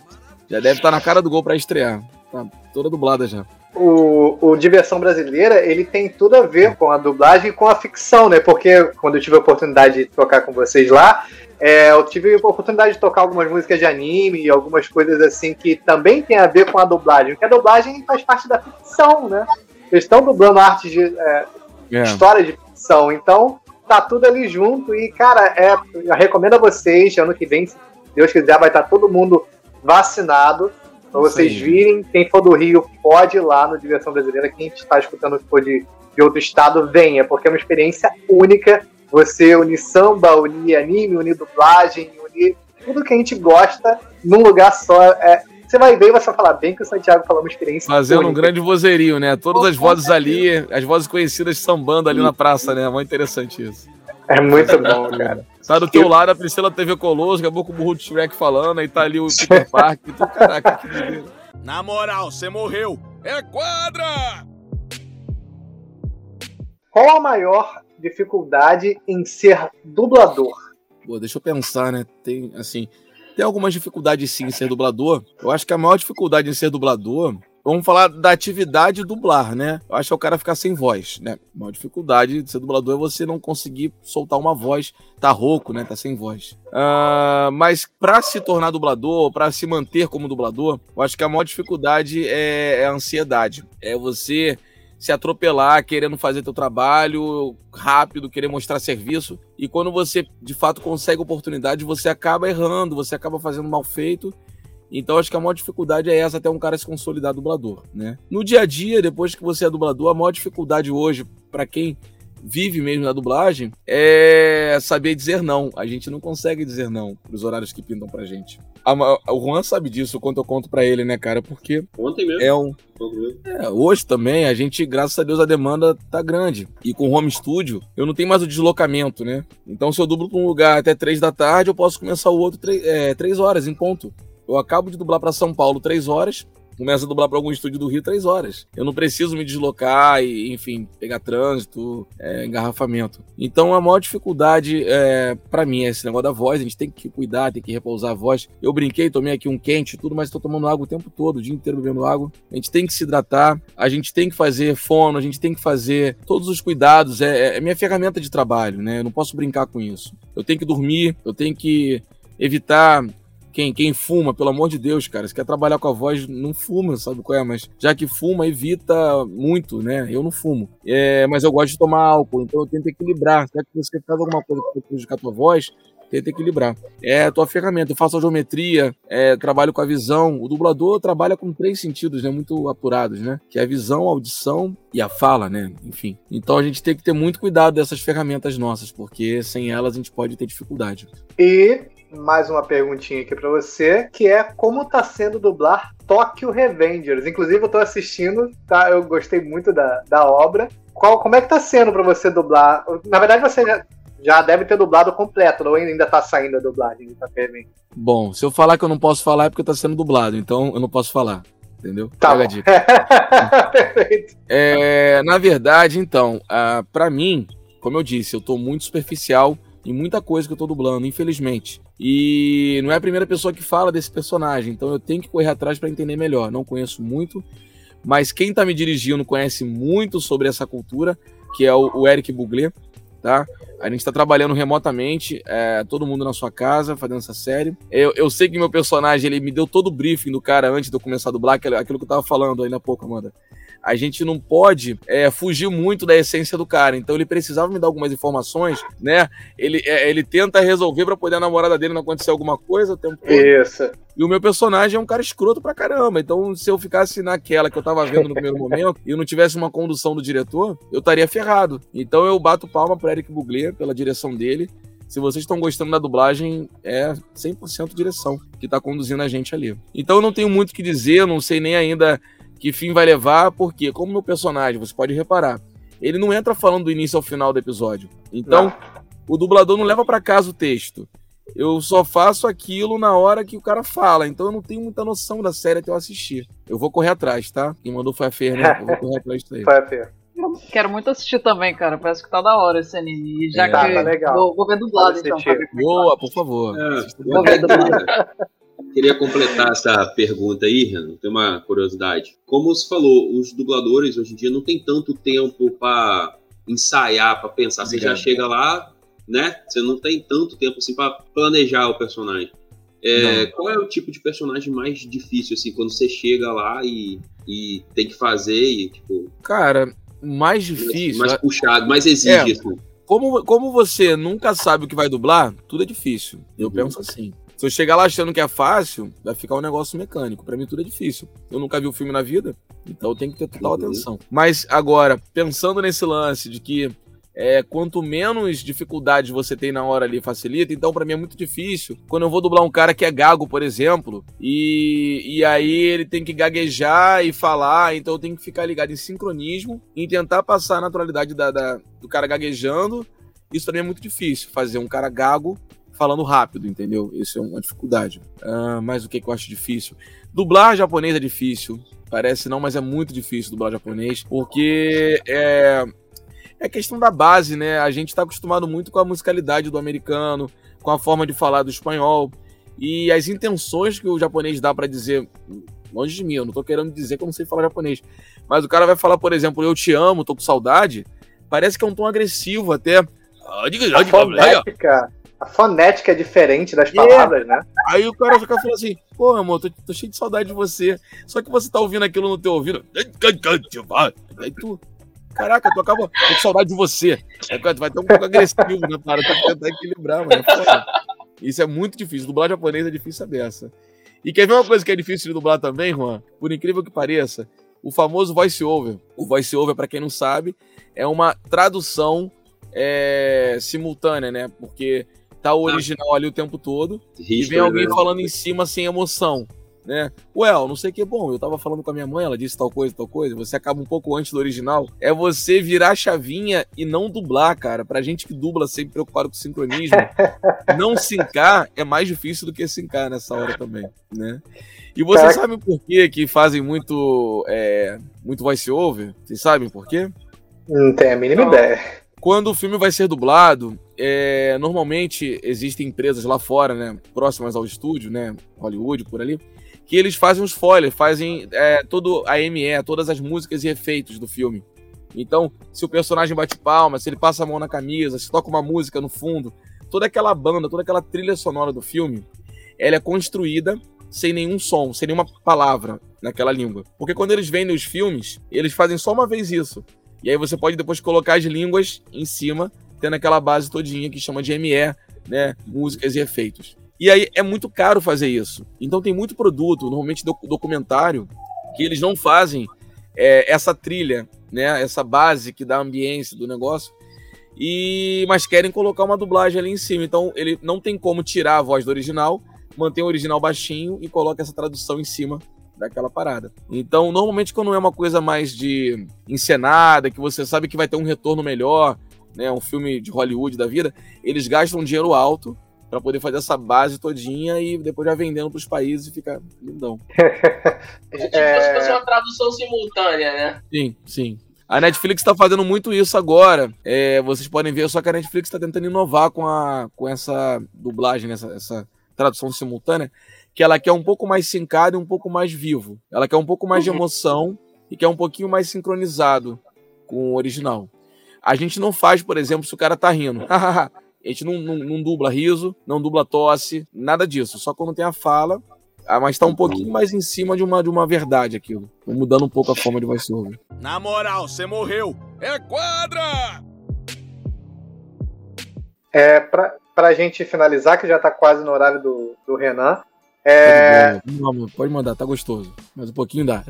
Já deve estar tá na cara do gol para estrear. Tá toda dublada já o, o Diversão Brasileira, ele tem tudo a ver com a dublagem e com a ficção, né? Porque quando eu tive a oportunidade de tocar com vocês lá, é, eu tive a oportunidade de tocar algumas músicas de anime e algumas coisas assim que também tem a ver com a dublagem. Porque a dublagem faz parte da ficção, né? Eles estão dublando arte de é, yeah. história de ficção, então tá tudo ali junto e, cara, é, eu recomendo a vocês, ano que vem, se Deus quiser, vai estar todo mundo vacinado Pra vocês virem, quem for do Rio pode ir lá no Diversão Brasileira. Quem está escutando que for de, de outro estado, venha, porque é uma experiência única. Você unir samba, unir anime, unir dublagem, unir tudo que a gente gosta num lugar só. É, você vai ver e vai falar bem que o Santiago falou uma experiência. Fazendo única. um grande vozerio, né? Todas as vozes ali, as vozes conhecidas sambando ali na praça, né? Muito interessante isso. É muito bom, cara. Tá do teu lado a Priscila TV Colosso, acabou com o burro do Shrek falando, aí tá ali o Peter Parker. Então, caraca, que Na moral, você morreu. É quadra! Qual a maior dificuldade em ser dublador? Pô, deixa eu pensar, né? Tem, assim, tem algumas dificuldades sim em ser dublador. Eu acho que a maior dificuldade em ser dublador Vamos falar da atividade dublar, né? Eu acho que é o cara ficar sem voz, né? Uma dificuldade de ser dublador é você não conseguir soltar uma voz, tá rouco, né? Tá sem voz. Uh, mas para se tornar dublador, para se manter como dublador, eu acho que a maior dificuldade é, é a ansiedade. É você se atropelar, querendo fazer teu trabalho rápido, querer mostrar serviço. E quando você de fato consegue oportunidade, você acaba errando, você acaba fazendo mal feito. Então acho que a maior dificuldade é essa até um cara se consolidar dublador, né? No dia a dia, depois que você é dublador, a maior dificuldade hoje para quem vive mesmo na dublagem é saber dizer não. A gente não consegue dizer não pros horários que pintam pra gente. A, o Juan sabe disso, quanto eu conto pra ele, né, cara? Porque. Ontem mesmo. É um. É, hoje também, a gente, graças a Deus, a demanda tá grande. E com o home studio, eu não tenho mais o deslocamento, né? Então, se eu dublo pra um lugar até três da tarde, eu posso começar o outro três, é, três horas em ponto. Eu acabo de dublar para São Paulo três horas, começa a dublar para algum estúdio do Rio três horas. Eu não preciso me deslocar e, enfim, pegar trânsito, é, engarrafamento. Então a maior dificuldade é, para mim é esse negócio da voz. A gente tem que cuidar, tem que repousar a voz. Eu brinquei, tomei aqui um quente e tudo, mas estou tomando água o tempo todo, o dia inteiro bebendo água. A gente tem que se hidratar, a gente tem que fazer fono, a gente tem que fazer todos os cuidados. É, é minha ferramenta de trabalho, né? Eu não posso brincar com isso. Eu tenho que dormir, eu tenho que evitar quem, quem fuma, pelo amor de Deus, cara, se quer trabalhar com a voz, não fuma, sabe qual é? Mas já que fuma, evita muito, né? Eu não fumo. É, mas eu gosto de tomar álcool, então eu tento equilibrar. Já que você faz alguma coisa que prejudicar a tua voz, tenta equilibrar. É a tua ferramenta. Eu faço a geometria, é, trabalho com a visão. O dublador trabalha com três sentidos, né? Muito apurados, né? Que é a visão, a audição e a fala, né? Enfim. Então a gente tem que ter muito cuidado dessas ferramentas nossas, porque sem elas a gente pode ter dificuldade. E mais uma perguntinha aqui para você, que é como tá sendo dublar Tokyo Revengers. Inclusive eu tô assistindo, tá? Eu gostei muito da, da obra. Qual, como é que tá sendo para você dublar? Na verdade você já, já deve ter dublado completo, ou ainda tá saindo a dublagem de Tokyo Revengers? Bom, se eu falar que eu não posso falar é porque tá sendo dublado, então eu não posso falar. Entendeu? Tá Pega a dica. Perfeito. É, na verdade, então, uh, para mim, como eu disse, eu tô muito superficial em muita coisa que eu tô dublando, infelizmente. E não é a primeira pessoa que fala desse personagem, então eu tenho que correr atrás para entender melhor. Não conheço muito, mas quem está me dirigindo conhece muito sobre essa cultura, que é o, Eric Bugler, tá? A gente está trabalhando remotamente, é, todo mundo na sua casa, fazendo essa série. Eu, eu sei que meu personagem, ele me deu todo o briefing do cara antes de eu começar a dublar, aquilo, que eu tava falando ainda há pouco, Amanda a gente não pode é, fugir muito da essência do cara. Então ele precisava me dar algumas informações, né? Ele, é, ele tenta resolver para poder a namorada dele não acontecer alguma coisa o tempo todo. Isso. E o meu personagem é um cara escroto pra caramba. Então, se eu ficasse naquela que eu tava vendo no primeiro momento e não tivesse uma condução do diretor, eu estaria ferrado. Então eu bato palma pro Eric Bugler pela direção dele. Se vocês estão gostando da dublagem, é 100% direção que tá conduzindo a gente ali. Então eu não tenho muito o que dizer, não sei nem ainda que fim vai levar, porque, como meu personagem, você pode reparar, ele não entra falando do início ao final do episódio. Então, não. o dublador não leva para casa o texto. Eu só faço aquilo na hora que o cara fala, então eu não tenho muita noção da série até eu assistir. Eu vou correr atrás, tá? Quem mandou foi a Fer, né? Eu vou correr atrás disso aí. Foi a Fer. Quero muito assistir também, cara. Parece que tá da hora esse anime. E já É. que Tá, tá legal. Vou, vou ver dublado, então. é Boa, por favor. É, Vou ver dublado. Queria completar essa pergunta aí, Renan. Tem uma curiosidade. Como você falou, os dubladores hoje em dia não tem tanto tempo para ensaiar, para pensar. Você já chega lá, né? Você não tem tanto tempo assim para planejar o personagem. É, qual é o tipo de personagem mais difícil assim quando você chega lá e, e tem que fazer e tipo Cara, mais difícil. mais puxado, mais exige É. assim. Como, como você nunca sabe o que vai dublar, tudo é difícil. Eu Uhum. penso assim. Se eu chegar lá achando que é fácil, vai ficar um negócio mecânico. Pra mim, tudo é difícil. Eu nunca vi o filme na vida, então eu tenho que ter total Uhum. atenção. Mas agora, pensando nesse lance de que é, quanto menos dificuldade você tem na hora ali, facilita. Então, pra mim é muito difícil. Quando eu vou dublar um cara que é gago, por exemplo, e, e aí ele tem que gaguejar e falar, então eu tenho que ficar ligado em sincronismo e tentar passar a naturalidade da- da, do cara gaguejando. Isso mim é muito difícil, fazer um cara gago falando rápido, entendeu? Isso é uma dificuldade. Ah, mas o que, que eu acho difícil? Dublar japonês é difícil. Parece não, mas é muito difícil dublar japonês, porque é, é questão da base, né? A gente tá acostumado muito com a musicalidade do americano, com a forma de falar do espanhol. E as intenções que o japonês dá pra dizer, longe de mim, eu não tô querendo dizer que eu não sei falar japonês. Mas o cara vai falar, por exemplo, eu te amo, tô com saudade. Parece que é um tom agressivo até. Ah, A fonética, a fonética é diferente das É. palavras, né? Aí o cara fica falando assim, pô, amor, tô, tô cheio de saudade de você. Só que você tá ouvindo aquilo no teu ouvido. Aí tu. Caraca, tu acaba com saudade de você. É, tu vai ter um pouco agressivo, né, cara? Tem que tentar equilibrar, mano. É. Isso é muito difícil. Dublar japonês é difícil dessa. E quer ver uma coisa que é difícil de dublar também, Juan? Por incrível que pareça, o famoso voice over. O voice over, para quem não sabe, é uma tradução é, simultânea, né? Porque tá o original ali o tempo todo e vem alguém falando em cima sem emoção né? Well, não sei o que. Bom, eu tava falando com a minha mãe, ela disse tal coisa, tal coisa. Você acaba um pouco antes do original. É você virar a chavinha e não dublar, cara. Pra gente que dubla sempre preocupado com o sincronismo, não sincar é mais difícil do que sincar nessa hora também, né? E você Caraca. sabe por que que fazem muito, é, muito voice-over? Vocês sabem por quê? Não tenho a mínima ideia. Quando o filme vai ser dublado, é, normalmente existem empresas lá fora, né, próximas ao estúdio, né, Hollywood, por ali, que eles fazem os spoilers, fazem é, todo a ME, todas as músicas e efeitos do filme. Então, se o personagem bate palma, se ele passa a mão na camisa, se toca uma música no fundo, toda aquela banda, toda aquela trilha sonora do filme, ela é construída sem nenhum som, sem nenhuma palavra naquela língua. Porque quando eles vendem os filmes, eles fazem só uma vez isso. E aí você pode depois colocar as línguas em cima, tendo aquela base todinha que chama de ME, né, músicas e efeitos. E aí é muito caro fazer isso. Então tem muito produto, normalmente documentário, que eles não fazem é, essa trilha, né? Essa base que dá a ambiência do negócio. E mas querem colocar uma dublagem ali em cima. Então ele não tem como tirar a voz do original, mantém o original baixinho e coloca essa tradução em cima daquela parada. Então, normalmente quando é uma coisa mais de encenada, que você sabe que vai ter um retorno melhor, né, um filme de Hollywood da vida, eles gastam dinheiro alto para poder fazer essa base todinha e depois já vendendo para os países e fica lindão. É tipo é... se fosse uma tradução simultânea, né? Sim, sim. A Netflix está fazendo muito isso agora. É, vocês podem ver, só que a Netflix está tentando inovar com, a, com essa dublagem, essa, essa tradução simultânea, que ela quer um pouco mais sincado e um pouco mais vivo. Ela quer um pouco mais de uhum. emoção e quer um pouquinho mais sincronizado com o original. A gente não faz, por exemplo, se o cara tá rindo. A gente não, não, não, dubla riso, não dubla tosse, nada disso. Só quando tem a fala, ah, mas tá um pouquinho mais em cima de uma, de uma verdade aquilo. Tô mudando um pouco a forma de voiceover. Na moral, você morreu! É quadra! É, pra, pra gente finalizar, que já tá quase no horário do, do Renan, é... Não, pode mandar, tá gostoso. Mas um pouquinho dá.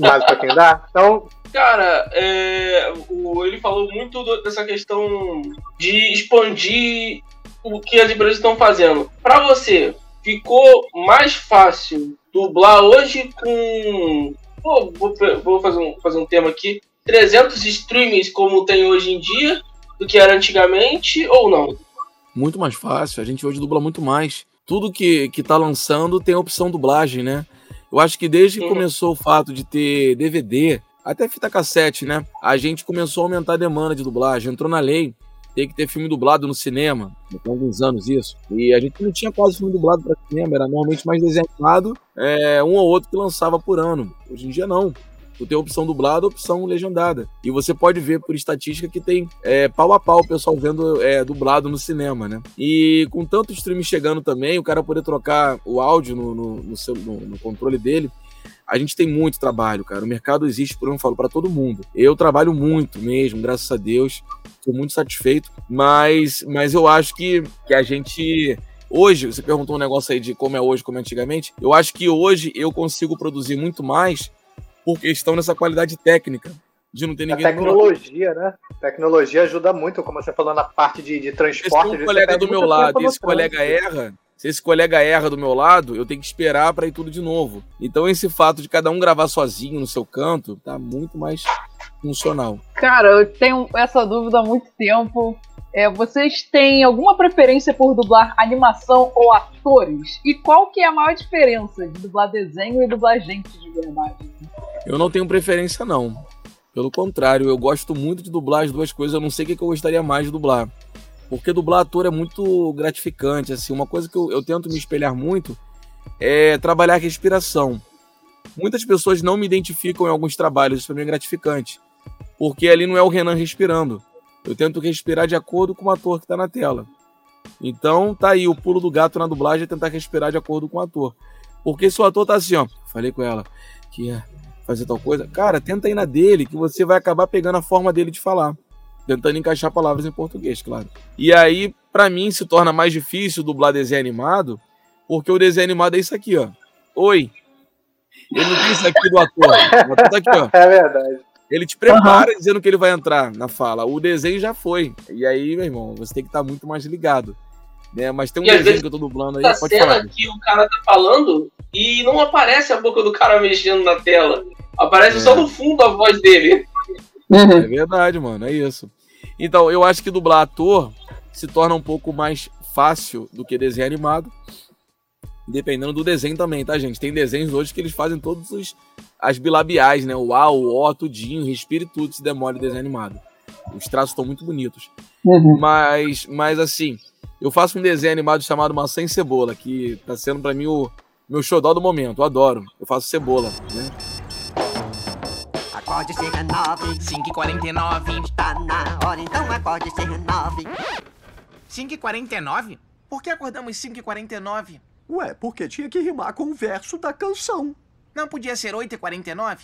Mais um pouquinho dá? Então. Cara, é, o, ele falou muito do, dessa questão de expandir o que as empresas estão fazendo. Para você, ficou mais fácil dublar hoje com. Vou, vou, vou fazer, um, fazer um tema aqui. 300 streamings como tem hoje em dia do que era antigamente ou não? Muito mais fácil. A gente hoje dubla muito mais tudo que, que tá lançando tem a opção dublagem, né? Eu acho que desde que começou o fato de ter DVD, até fita cassete, né? A gente começou a aumentar a demanda de dublagem. Entrou na lei, tem que ter filme dublado no cinema. Tem alguns anos isso. E a gente não tinha quase filme dublado para cinema, era normalmente mais desenhado, é, um ou outro que lançava por ano. Hoje em dia não. Tu tem a opção dublada, a opção legendada. E você pode ver por estatística que tem é, pau a pau o pessoal vendo é, dublado no cinema, né? E com tanto streaming chegando também, o cara poder trocar o áudio no, no, no, seu, no, controle dele, a gente tem muito trabalho, cara. O mercado existe, por eu falo, para todo mundo. Eu trabalho muito mesmo, graças a Deus. Estou muito satisfeito, mas, mas eu acho que, que a gente Hoje, você perguntou um negócio aí de como é hoje, como é antigamente. Eu acho que hoje eu consigo produzir muito mais porque estão nessa qualidade técnica de não ter ninguém. A tecnologia, né? Tecnologia ajuda muito, como você falou na parte de, de transporte. Se um colega do meu lado e esse colega erra, se esse colega erra do meu lado, eu tenho que esperar para ir tudo de novo. Então esse fato de cada um gravar sozinho no seu canto tá muito mais funcional. Cara, eu tenho essa dúvida há muito tempo. É, vocês têm alguma preferência por dublar animação ou atores? E qual que é a maior diferença de dublar desenho e dublar gente de verdade? Eu não tenho preferência, não. Pelo contrário, eu gosto muito de dublar as duas coisas. Eu não sei o que, eu gostaria mais de dublar. Porque dublar ator é muito gratificante. Assim, uma coisa que eu, eu tento me espelhar muito é trabalhar a respiração. Muitas pessoas não me identificam em alguns trabalhos, isso para mim é gratificante. Porque ali não é o Renan respirando. Eu tento respirar de acordo com o ator que está na tela. Então tá aí, o pulo do gato na dublagem é tentar respirar de acordo com o ator. Porque se o ator tá assim, ó, falei com ela que fazer tal coisa. Cara, tenta ir na dele, que você vai acabar pegando a forma dele de falar. Tentando encaixar palavras em português, claro. E aí, para mim, se torna mais difícil dublar desenho animado, porque o desenho animado é isso aqui, ó. Oi. Ele não tem isso aqui do ator. O ator tá aqui, ó. É verdade. Ele te prepara dizendo que ele vai entrar na fala. O desenho já foi. E aí, meu irmão, você tem que estar muito mais ligado. Né? Mas tem um E desenho vezes que eu tô dublando aí, pode cena falar. que o cara tá falando e não aparece a boca do cara mexendo na tela. Aparece só no fundo a voz dele. É verdade, mano, é isso. Então, eu acho que dublar ator se torna um pouco mais fácil do que desenho animado. Dependendo do desenho também, tá, gente? Tem desenhos hoje que eles fazem todos os as bilabiais, né? O A, o O, tudinho, respira e tudo se demora em desenho animado. Os traços estão muito bonitos. Mas, mas assim, eu faço um desenho animado chamado Maçã e Cebola, que tá sendo pra mim o meu xodó do momento. Eu adoro. Eu faço cebola, né? Acorde ser renove. 5h49. Está na hora, então acorde ser renove. 5h49? Por que acordamos 5h49? Ué, porque tinha que rimar com o verso da canção. Não podia ser 8h49?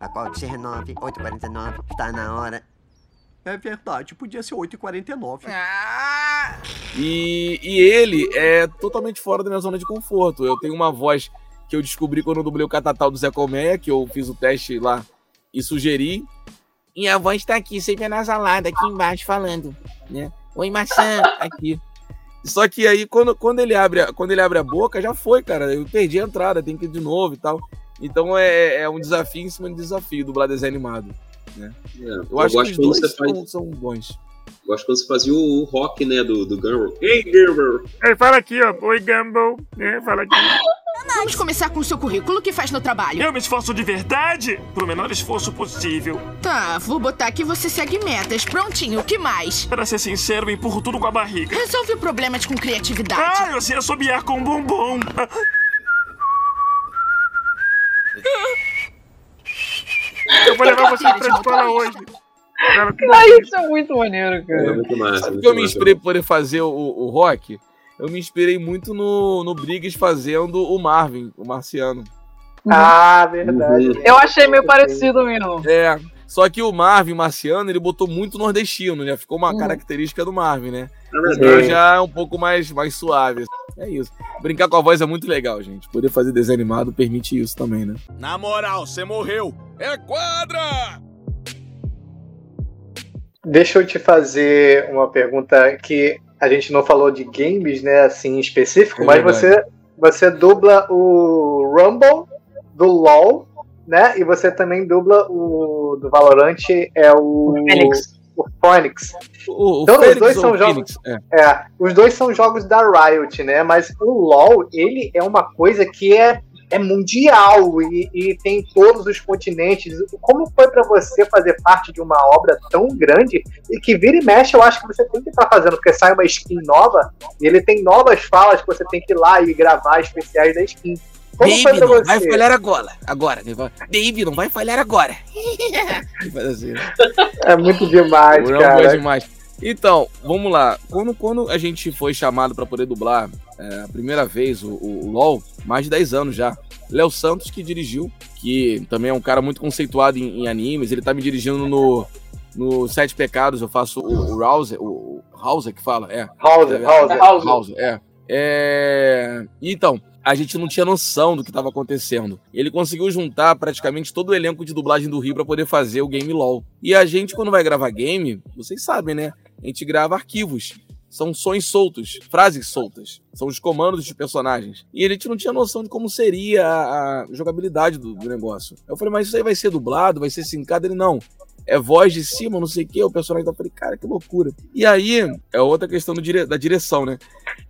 Acorde ser renove. 8h49. Está na hora. É verdade, podia ser 8h49. E, e ele é totalmente fora da minha zona de conforto. Eu tenho uma voz que eu descobri quando eu dublei o Catatal do Zé Colmeia, que eu fiz o teste lá e sugeri. E a voz tá aqui, sempre anasalada, aqui embaixo, falando, né? Oi, maçã, aqui. Só que aí, quando, quando, ele abre, a- quando ele abre a boca, já foi, cara. Eu perdi a entrada, tem que ir de novo e tal. Então é, é um desafio em cima de desafio dublar desenho animado. Né? É, Eu acho que os dois você faz- são, são bons. Eu acho que quando você fazia o, o rock, né, do, do Gumball. Ei, Gumball! Ei, fala aqui, ó. Oi, Gumball. É, fala aqui. Vamos começar com o seu currículo, o que faz no trabalho? Eu me esforço de verdade pro menor esforço possível. Tá, vou botar que você segue metas. Prontinho, o que mais? Pra ser sincero, eu empurro tudo com a barriga. Resolve problemas com criatividade. Ah, eu sei assobiar com bumbum. Eu vou levar você pra escola hoje. Ah, isso é muito maneiro, cara. muito massa. Sabe que eu me inspirei pra poder fazer o, o rock? Eu me inspirei muito no, no Briggs fazendo o Marvin, o marciano. Ah, verdade. Eu achei meio parecido mesmo. É. Só que o Marvin marciano, ele botou muito nordestino, né? Ficou uma Uhum. característica do Marvin, né? É O meu já é um pouco mais, mais suave. É isso. Brincar com a voz é muito legal, gente. Poder fazer desenho animado permite isso também, né? Na moral, você morreu. É quadra! Deixa eu te fazer uma pergunta que a gente não falou de games, né, assim, em específico, É mas você, você dubla o Rumble do LoL, né, e você também dubla o do Valorant, é o... Fênix. O Phoenix. O, o Então, os dois são jogos... Phoenix? É. É, os dois são jogos da Riot, né, mas o LoL, ele é uma coisa que é é mundial e, e tem todos os continentes. Como foi pra você fazer parte de uma obra tão grande e que vira e mexe, eu acho que você tem que estar fazendo, porque sai uma skin nova e ele tem novas falas que você tem que ir lá e gravar especiais da skin. Como foi Baby, pra não você? vai falhar agora. Agora, Baby, não vai falhar agora. Assim, né? É muito demais, cara. é demais. Então, vamos lá. Quando, quando a gente foi chamado pra poder dublar é, a primeira vez o, o- LoL, mais de 10 anos já. Léo Santos que dirigiu, que também é um cara muito conceituado em, em animes. Ele tá me dirigindo no, no Sete Pecados. Eu faço o, o Hauser, o, o Hauser que fala, é. Hauser, é, Hauser. Hauser, é. É, Então, a gente não tinha noção do que estava acontecendo. Ele conseguiu juntar praticamente todo o elenco de dublagem do Rio para poder fazer o game LoL. E a gente, quando vai gravar game, vocês sabem, né? A gente grava arquivos. São sons soltos, frases soltas. São os comandos de personagens. E a gente não tinha noção de como seria a, a jogabilidade do, do negócio. Eu falei, mas isso aí vai ser dublado, vai ser sincado? Ele, não. É voz de cima, não sei o que. O personagem tá. Falei, cara, que loucura. E aí, é outra questão dire- da direção, né?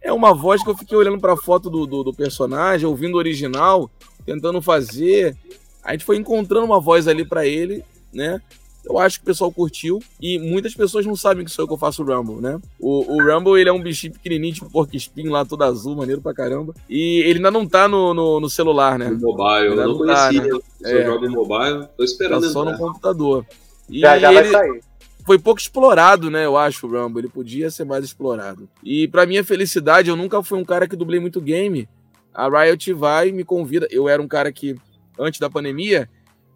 É uma voz que eu fiquei olhando pra foto do, do, do personagem, ouvindo o original, tentando fazer. A gente foi encontrando uma voz ali pra ele, né? Eu acho que o pessoal curtiu. E muitas pessoas não sabem que sou eu que eu faço o Rumble, né? O, o Rumble, ele é um bichinho pequenininho, tipo porco espinho lá, todo azul, maneiro pra caramba. E ele ainda não tá no, no, no celular, né? No mobile, eu Ainda não tá, conhecia. né? Eu só É. jogo mobile, tô Tá esperando só no entrar. computador. E Já, já vai ele sair. foi pouco explorado, né? Eu acho, o Rumble. Ele podia ser mais explorado. E pra minha felicidade, eu nunca fui um cara que dublei muito game. A Riot vai e me convida. Eu era um cara que antes da pandemia,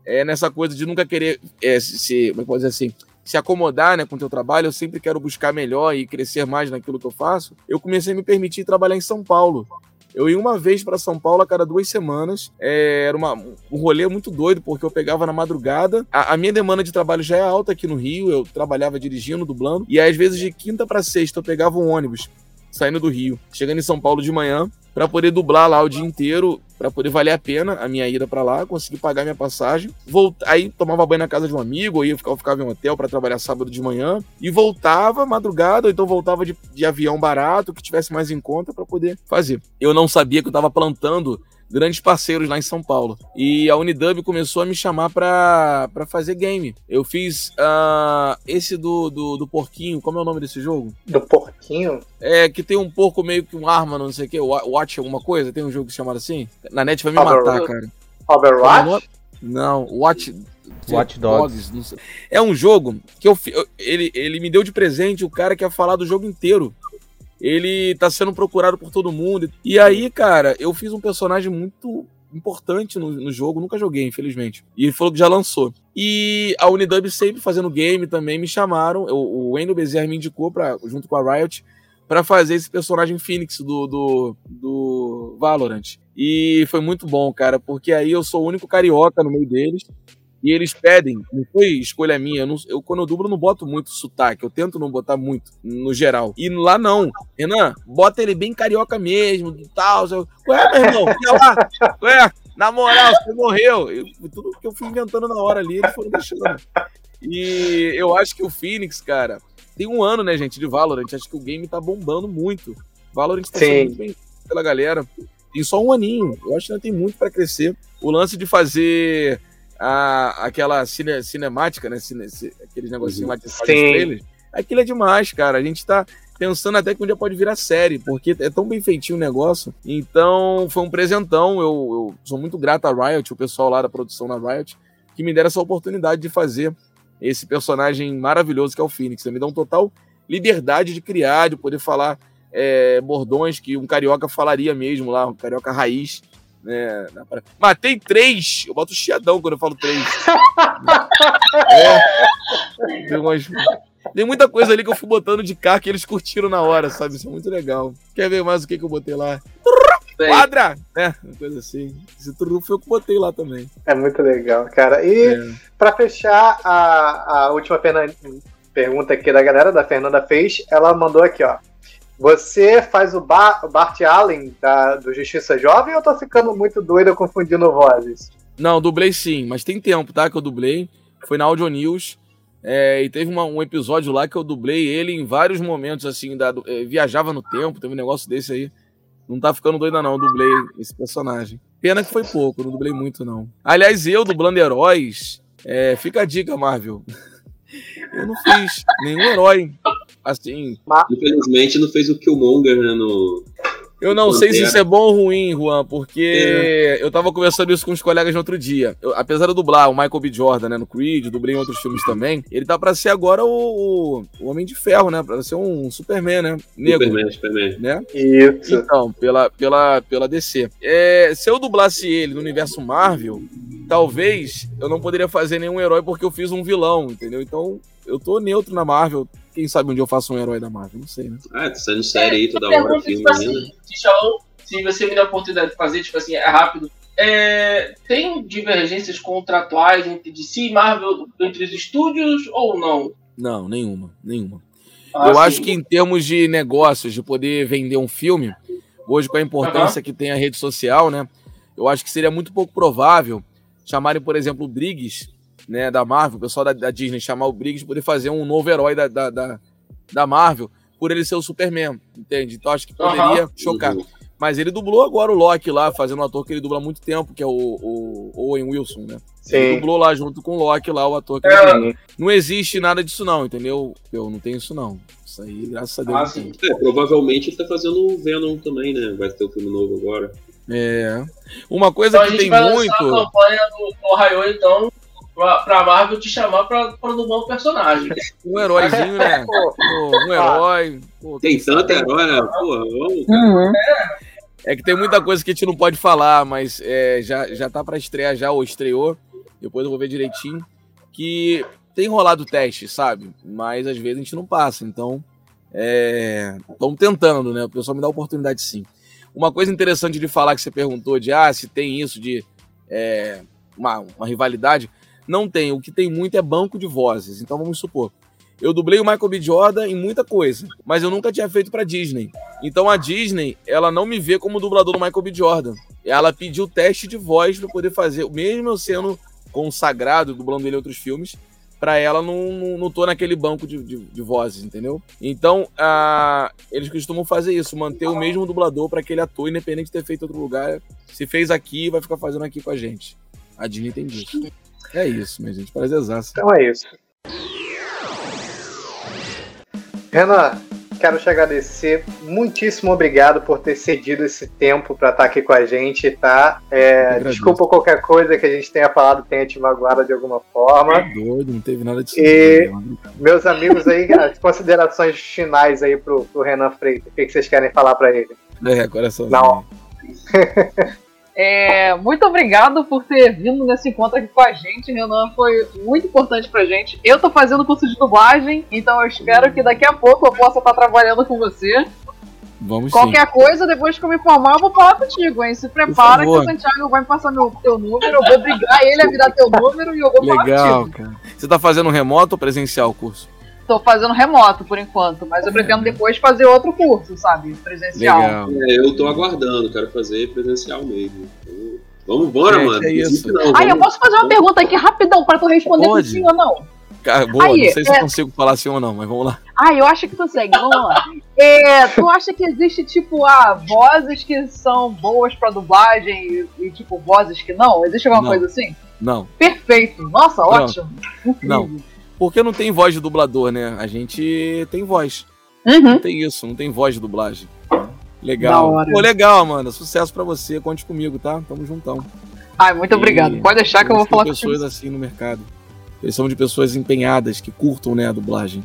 é nessa coisa de nunca querer é, se- como é que dizer assim, se acomodar né, com o teu trabalho, eu sempre quero buscar melhor e crescer mais naquilo que eu faço. Eu comecei a me permitir trabalhar em São Paulo. Eu ia uma vez para São Paulo a cada duas semanas. É, era uma, um rolê muito doido, porque eu pegava na madrugada. A, a minha demanda de trabalho já é alta aqui no Rio. Eu trabalhava dirigindo, dublando. E às vezes de quinta para sexta eu pegava um ônibus saindo do Rio, chegando em São Paulo de manhã, para poder dublar lá o dia inteiro, para poder valer a pena a minha ida para lá, conseguir pagar minha passagem. Volta, aí tomava banho na casa de um amigo, ou ia ficar, ficava em um hotel para trabalhar sábado de manhã e voltava madrugada, ou então voltava de, de avião barato, que tivesse mais em conta para poder fazer. Eu não sabia que eu estava plantando grandes parceiros lá em São Paulo. E a Unidub começou a me chamar pra, pra fazer game. Eu fiz ah, esse do, do, do porquinho, como é o nome desse jogo? Do porquinho? É, que tem um porco meio que um arma, não sei o que, Watch alguma coisa, tem um jogo chamado assim? Na net vai me Overwatch? matar, cara. Overwatch? Não, Watch... Watch Dogs. não sei. É um jogo que eu- ele, ele me deu de presente o cara que ia falar do jogo inteiro. Ele tá sendo procurado por todo mundo. E aí, cara, eu fiz um personagem muito importante no, no jogo, nunca joguei, infelizmente. E ele falou que já lançou. E a Unidub sempre fazendo game também me chamaram. eu- o Wendel Bezerra me indicou pra, junto com a Riot pra fazer esse personagem Phoenix do, do, do Valorant. E foi muito bom, cara, porque aí eu sou o único carioca no meio deles. E eles pedem, não foi escolha minha. Eu, não- eu, quando eu dublo, não boto muito sotaque. Eu tento não botar muito, no geral. E lá não. Renan, bota ele bem carioca mesmo, tal. Eu, Ué, meu irmão, fica lá. Ué, na moral, você morreu. Eu- tudo que eu fui inventando na hora ali, eles foram deixando. E eu acho que o Phoenix, cara, tem um ano, né, gente, de Valorant. Acho que o game tá bombando muito. Valorant tá sendo muito bem pela galera. Tem só um aninho. Eu acho que ainda tem muito pra crescer. O lance de fazer a, aquela cine, cinemática, né? Cine, ci- aqueles negocinhos lá de trailers. Aquilo é demais, cara. A gente tá pensando até que um dia pode virar série, porque é tão bem feitinho o negócio. Então, foi um presentão. Eu, eu sou muito grato à Riot, o pessoal lá da produção da Riot, que me deram essa oportunidade de fazer esse personagem maravilhoso que é o Phoenix. Me dá um total liberdade de criar, de poder falar é, bordões que um carioca falaria mesmo lá, um carioca raiz. Né, Matei três! Eu boto chiadão quando eu falo três. é. Tem, umas- tem muita coisa ali que eu fui botando de cá que eles curtiram na hora, sabe? Isso é muito legal. Quer ver mais o que, que eu botei lá? Quadra! É, uma coisa assim. Esse trufo foi eu que botei lá também. É muito legal, cara. E É. pra fechar a, a última perna- pergunta aqui da galera, da Fernanda fez, ela mandou aqui, ó. Você faz o, o Bart Allen da, do Justiça Jovem ou eu tô ficando muito doida confundindo vozes? Não, dublei sim, mas tem tempo, tá? Que eu dublei. Foi na Audio News. é, e teve uma- um episódio lá que eu dublei ele em vários momentos, assim, da, é, viajava no tempo, teve um negócio desse aí. Não tá ficando doida, não. Eu dublei esse personagem. Pena que foi pouco, não dublei muito, não. Aliás, eu dublando heróis. é, fica a dica, Marvel. Eu não fiz nenhum herói. Assim. Infelizmente não fez o Killmonger, né? No... Eu não sei se isso é bom ou ruim, Juan, porque eu tava conversando isso com os colegas no outro dia. Eu- apesar de eu dublar o Michael B. Jordan, né, no Creed, dublei em outros filmes também, ele tá pra ser agora o, o- o Homem de Ferro, né? Pra ser um Superman, né? Negro. Superman, Superman. Né? Isso. Então, pela, pela, pela DC. É, se eu dublasse ele no universo Marvel, talvez eu não poderia fazer nenhum herói porque eu fiz um vilão, entendeu? Então, eu tô neutro na Marvel. Quem sabe um dia eu faço um herói da Marvel, não sei, né? Ah, tá saindo série aí toda Eu hora, filme tipo assim, ainda. se, você me der a oportunidade de fazer, tipo assim, é rápido. É, tem divergências contratuais entre DC e Marvel entre os estúdios ou não? Não, nenhuma, nenhuma. Ah, eu sim. acho que em termos de negócios, de poder vender um filme, hoje com a importância que tem a rede social, né? Eu acho que seria muito pouco provável chamarem, por exemplo, o Briggs, né, da Marvel, o pessoal da, da Disney chamar o Briggs poder fazer um novo herói da, da, da, da Marvel, por ele ser o Superman, entende? Então acho que poderia Aham. chocar. Mas ele dublou agora o Loki lá, fazendo um ator que ele dubla há muito tempo, que é o, o Owen Wilson, né? Ele Sim. dublou lá junto com o Loki lá, o ator que É. ele. Não existe nada disso não, entendeu? Eu não tenho isso não. Isso aí, graças a Deus, Ah, sim. É, provavelmente ele tá fazendo o Venom também, né? Vai ter o filme novo agora. É. Uma coisa Então a que gente tem vai muito... a campanha do Ohio, então, pra, pra Marvel te chamar pra, pra dublar um personagem. Um heróizinho, né? Pô, um herói. Pô, Tem tanto sabe? herói, né? Porra, vamos. Uhum. É que tem muita coisa que a gente não pode falar, mas é, já, já tá para estrear já, ou estreou. Depois eu vou ver direitinho. Que tem rolado teste, sabe? Mas às vezes a gente não passa. Então, estamos tentando, né? O pessoal me dá oportunidade sim. Uma coisa interessante de falar que você perguntou de ah, se tem isso de é, uma, uma rivalidade. Não tem. O que tem muito é banco de vozes. Então vamos supor. Eu dublei o Michael B. Jordan em muita coisa, mas eu nunca tinha feito pra Disney. Então a Disney, ela não me vê como dublador do Michael B. Jordan. Ela pediu teste de voz para poder fazer, mesmo eu sendo consagrado, dublando ele em outros filmes, para ela não, não, não tô naquele banco de, de, de vozes, entendeu? Então, a, eles costumam fazer isso, manter o mesmo dublador para aquele ator, independente de ter feito outro lugar. Se fez aqui, vai ficar fazendo aqui com a gente. A Disney tem disso. É isso, minha gente. Prazerzaço. Então é isso. Renan, quero te agradecer. Muitíssimo obrigado por ter cedido esse tempo para estar aqui com a gente, tá? É, desculpa qualquer coisa que a gente tenha falado tenha te magoado de alguma forma. É doido, não teve nada disso. E meus amigos aí, as considerações finais aí pro, pro Renan Freitas. O que, que vocês querem falar para ele? É, coração. Não. É, muito obrigado por ter vindo nesse encontro aqui com a gente, Renan. Foi muito importante pra gente. Eu tô fazendo curso de dublagem, então eu espero que daqui a pouco eu possa estar trabalhando com você. Vamos Qualquer sim. coisa, depois que eu me formar, eu vou falar contigo, hein? Se prepara que o Santiago vai me passar meu, teu número, eu vou brigar ele a virar teu número e eu vou falar Legal, contigo. cara. Você tá fazendo remoto ou presencial o curso? Tô fazendo remoto por enquanto, mas eu pretendo depois fazer outro curso, sabe? Presencial. Legal. É, eu tô aguardando, quero fazer presencial mesmo. Então, Vamos embora, Gente, mano. é isso. Não, Aí, eu vamos- posso fazer uma pergunta aqui rapidão pra tu responder Pode. com sim ou não? Cara, boa, Aí, não sei se é- eu consigo falar sim ou não, mas vamos lá. Ah, eu acho que consegue, vamos lá. É, tu acha que existe, tipo, ah, vozes que são boas pra dublagem e, e, tipo, vozes que não? Existe alguma Não. coisa assim? Não, Perfeito. Nossa, Pronto. ótimo. não. Porque não tem voz de dublador, né? A gente tem voz. Uhum. Não tem isso, não tem voz de dublagem. Legal. Pô, legal, mano. Sucesso pra você. Conte comigo, tá? Tamo juntão. Ai, muito obrigado. E Pode deixar que eu vou falar pessoas contigo. assim no mercado. Eles são de pessoas empenhadas, que curtam, né, a dublagem.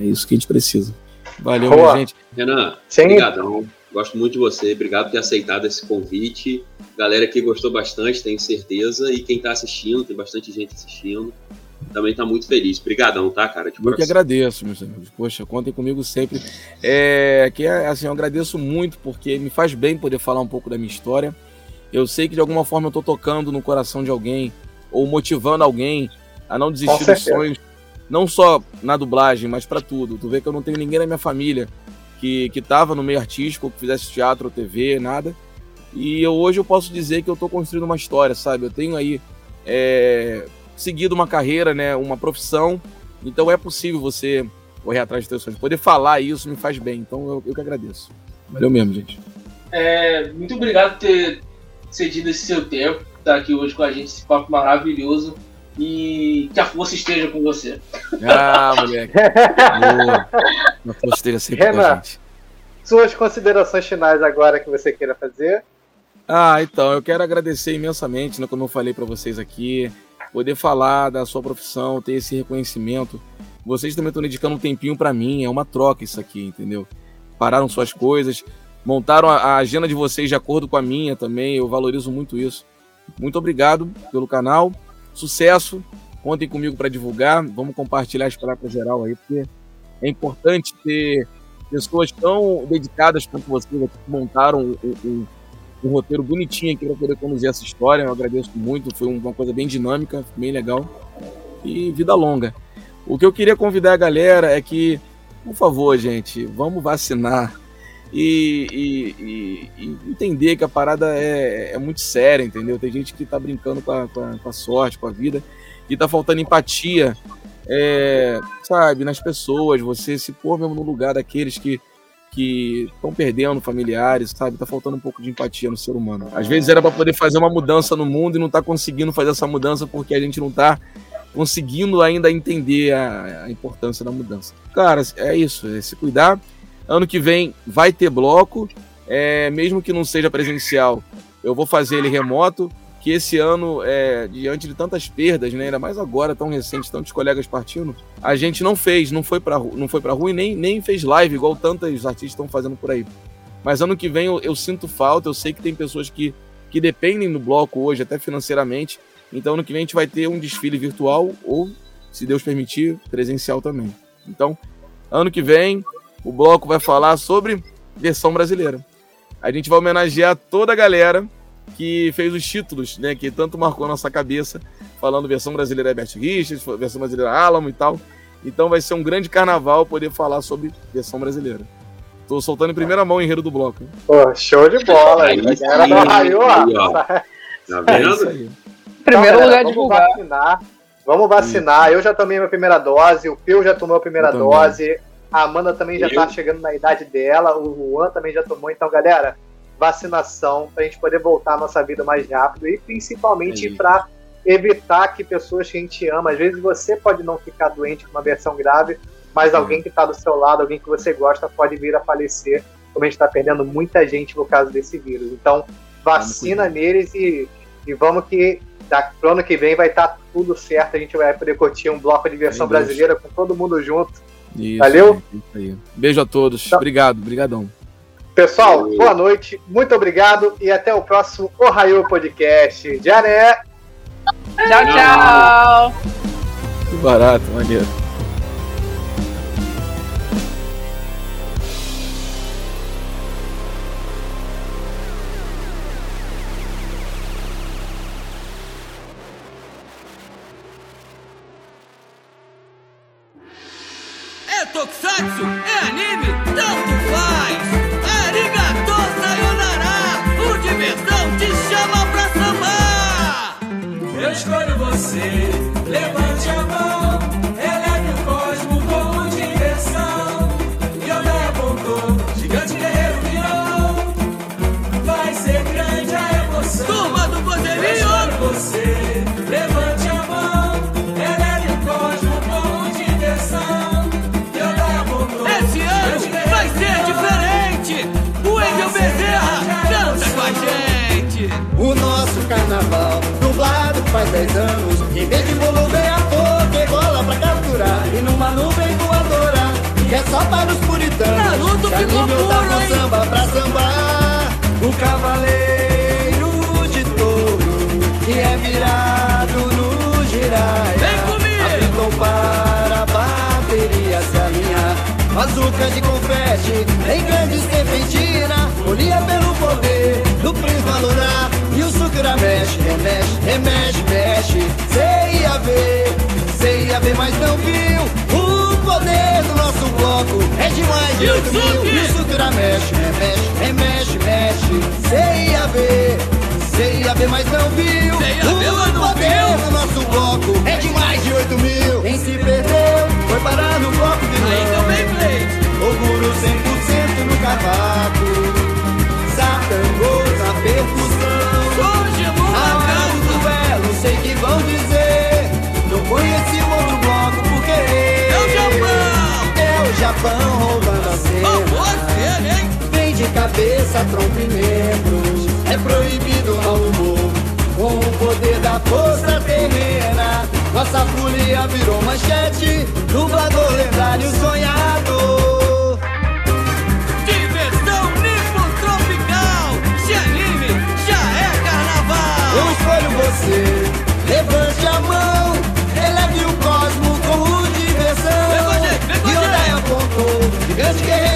É isso que a gente precisa. Valeu, Boa. minha gente. Renan, Sim. obrigadão. Gosto muito de você. Obrigado por ter aceitado esse convite. Galera que gostou bastante, tenho certeza. E quem tá assistindo, tem bastante gente assistindo. Também tá muito feliz. Obrigadão, tá, cara? De Eu que agradeço, meus amigos. Poxa, contem comigo sempre. É, que é, assim, eu agradeço muito porque me faz bem poder falar um pouco da minha história. Eu sei que de alguma forma eu tô tocando no coração de alguém ou motivando alguém a não desistir dos sonhos, não só na dublagem, mas pra tudo. Tu vê que eu não tenho ninguém na minha família que que tava no meio artístico, ou que fizesse teatro ou TV, nada. E eu, hoje eu posso dizer que eu tô construindo uma história, sabe? Eu tenho aí é, seguido uma carreira, né, uma profissão. Então é possível você correr atrás dos seus sonhos. Poder falar isso me faz bem. Então eu, eu que agradeço. Valeu mesmo, gente. É, muito obrigado por ter cedido esse seu tempo, estar aqui hoje com a gente, esse papo maravilhoso. E que a força esteja com você. Ah, moleque. Boa. Uma força esteja sempre com a Renan, gente. suas considerações finais agora que você queira fazer. Ah, então, eu quero agradecer imensamente, né, como eu falei para vocês aqui, poder falar da sua profissão, ter esse reconhecimento. Vocês também estão dedicando um tempinho para mim, é uma troca isso aqui, entendeu? Pararam suas coisas, montaram a agenda de vocês de acordo com a minha também, eu valorizo muito isso. Muito obrigado pelo canal, sucesso, contem comigo para divulgar, vamos compartilhar as palavras geral aí, porque é importante ter pessoas tão dedicadas quanto vocês que montaram um, um- um roteiro bonitinho aqui para poder conduzir essa história. Eu agradeço muito, foi uma coisa bem dinâmica, bem legal. E vida longa. O que eu queria convidar a galera é que, por favor, gente, vamos vacinar e, e- e- entender que a parada é, é muito séria, entendeu? Tem gente que tá brincando com a, com a- com a sorte, com a vida, e tá faltando empatia, é, sabe, nas pessoas, você se pôr mesmo no lugar daqueles que que estão perdendo familiares, sabe? Tá faltando um pouco de empatia no ser humano. Às vezes era para poder fazer uma mudança no mundo e não tá conseguindo fazer essa mudança porque a gente não tá conseguindo ainda entender a, a importância da mudança. Cara, é isso, é se cuidar. Ano que vem vai ter bloco, é, mesmo que não seja presencial, eu vou fazer ele remoto. Que esse ano, é, diante de tantas perdas, né, ainda mais agora, tão recente, tantos colegas partindo, a gente não fez, não foi pra, ru- não foi pra rua e nem, nem fez live, igual tantos artistas estão fazendo por aí. Mas ano que vem eu, eu sinto falta, eu sei que tem pessoas que, que dependem do bloco hoje, até financeiramente. Então ano que vem a gente vai ter um desfile virtual ou, se Deus permitir, presencial também. Então, ano que vem o bloco vai falar sobre versão brasileira. A gente vai homenagear toda a galera que fez os títulos, né? Que tanto marcou a nossa cabeça, falando versão brasileira Bert Richards, versão brasileira Alamo e tal. Então vai ser um grande carnaval poder falar sobre versão brasileira. Tô soltando em primeira mão o enredo do bloco. hein? Pô, show de bola. Aí galera do ó. Tá É vendo? aí. Primeiro lugar vamos divulgar. vacinar. Vamos vacinar. Eu já tomei minha primeira dose, o Pio já tomou a primeira dose, a Amanda também já Eu? tá chegando na idade dela, o Juan também já tomou. Então, galera, vacinação pra gente poder voltar à nossa vida mais rápido e principalmente É pra evitar que pessoas que a gente ama, às vezes você pode não ficar doente com uma versão grave, mas alguém que tá do seu lado, alguém que você gosta, pode vir a falecer, como a gente tá perdendo muita gente por causa desse vírus. Então, vacina neles e, e vamos que da, pro ano que vem vai estar tudo certo, a gente vai poder curtir um bloco de versão brasileira com todo mundo junto. Isso, Valeu? Isso. Beijo a todos. Obrigado, brigadão. Pessoal, boa noite, muito obrigado e até o próximo Ohio Podcast. Já né? Tchau, tchau. Que barato, maneiro. É Tokusatsu, é anime, tanto faz. Só para os puritanos. Naruto que ficou puro, tá hein? com samba pra sambar. O cavaleiro de touro, que é virado no giraia. Vem comigo! Apitou para a bateria se alinhar. Bazuca de confete, em grande serpentina Folia pelo poder do prisma lunar E o sucra mexe, remexe, remexe, mexe Cê ia ver, cê ia ver, mas não viu nosso bloco é de mais de E o oito mil Sucre? E o sucra mexe, remexe, remexe, mexe ver, cê ia ver, mas não viu ver, mas O não viu? do nosso bloco é de mais de oito mil Quem se perdeu foi parar no bloco de Ainda não. bem, Blade. Oguro 100% no cavaco Satangô na percussão Hoje Amargo muda duelo, sei que vão dizer Não conheci Japão. Roubando a cena? Vem de cabeça, tronco e membros É proibido o mau humor Com o poder da força terrena Nossa folia virou manchete Dublador lendário sonhado Diversão Nipo Tropical. Se anime, já é Eu carnaval. escolho você Gigante guerreiro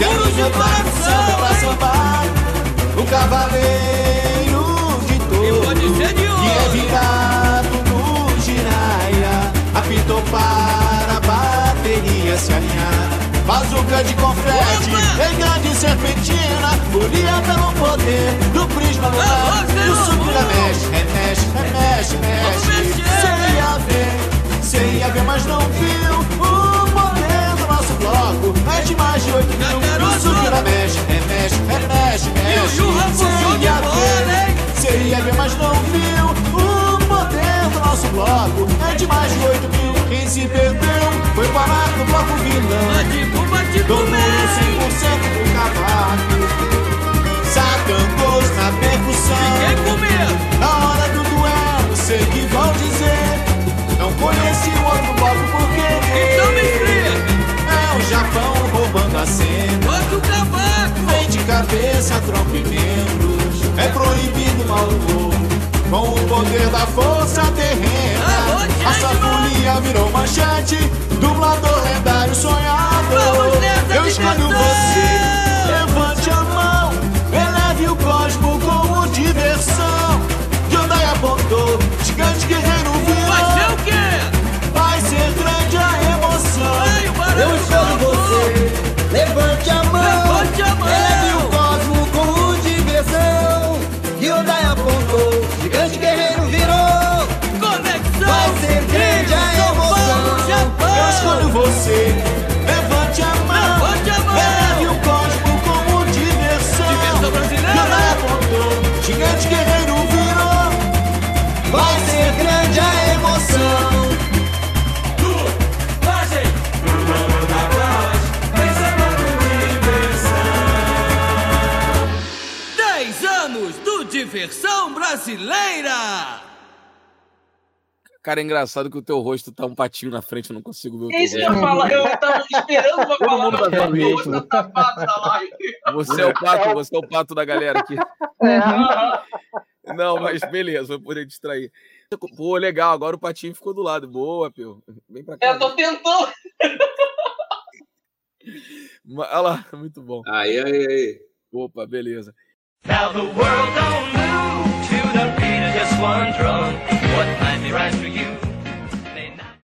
puritanos. São os Se puros de anima pra coração, pra sambar. O cavaleiro de touro. de. Que é virado no giraia. Apitou para a bateria se alinhar. Bazuca de confete, em grande serpentina, folia pelo poder do prisma lunar. E o amor! mexe, remexe, remexe, mexe. Cê ia ver, cê ia ver, mas não viu é de mais de 8 mil. Garoto, mexe, é, remexe, remexe, é, mexe. E o Rafael de é bola, hein? Seria bem, mas não viu. O poder do nosso bloco é de mais de 8 mil. Quem se perdeu foi parar no bloco vilão. Bate, bate, Todo mundo 100% pro cavaco. Satangos na percussão. Ninguém comeu. Na hora do duelo, sei que vão dizer. Não conheci o outro bloco porque. Então me explica. O Japão roubando a cena. Outro cavaco. Vem de cabeça, tronco e membros. É proibido mal humor. Com o poder da força terrena. A safonia virou manchete. Dublador lendário sonhador. Eu escolho você. Levante a mão. Eleve o cosmo como diversão. Yodai apontou. Gigante guerreiro virou. Vai ser o quê? Diversão. Hyundai apontou. Gigante guerreiro virou. Conexão. Vai ser grande a emoção. Eu escolho você. Brasileira. Cara, é engraçado que o teu rosto tá um patinho na frente, eu não consigo ver o teu É isso que eu falar. Eu tava esperando pra falar, mundo mas tá tapado live. Você é o pato, você é o pato da galera aqui. É. Não, mas beleza, vou poder distrair. Pô, legal, agora o patinho ficou do lado. Boa, Pio. Vem pra cá. Eu tô tentando. Olha lá, muito bom. Aí, aí, aí. Opa, beleza. Now the world don't move just one drum. What might be right for you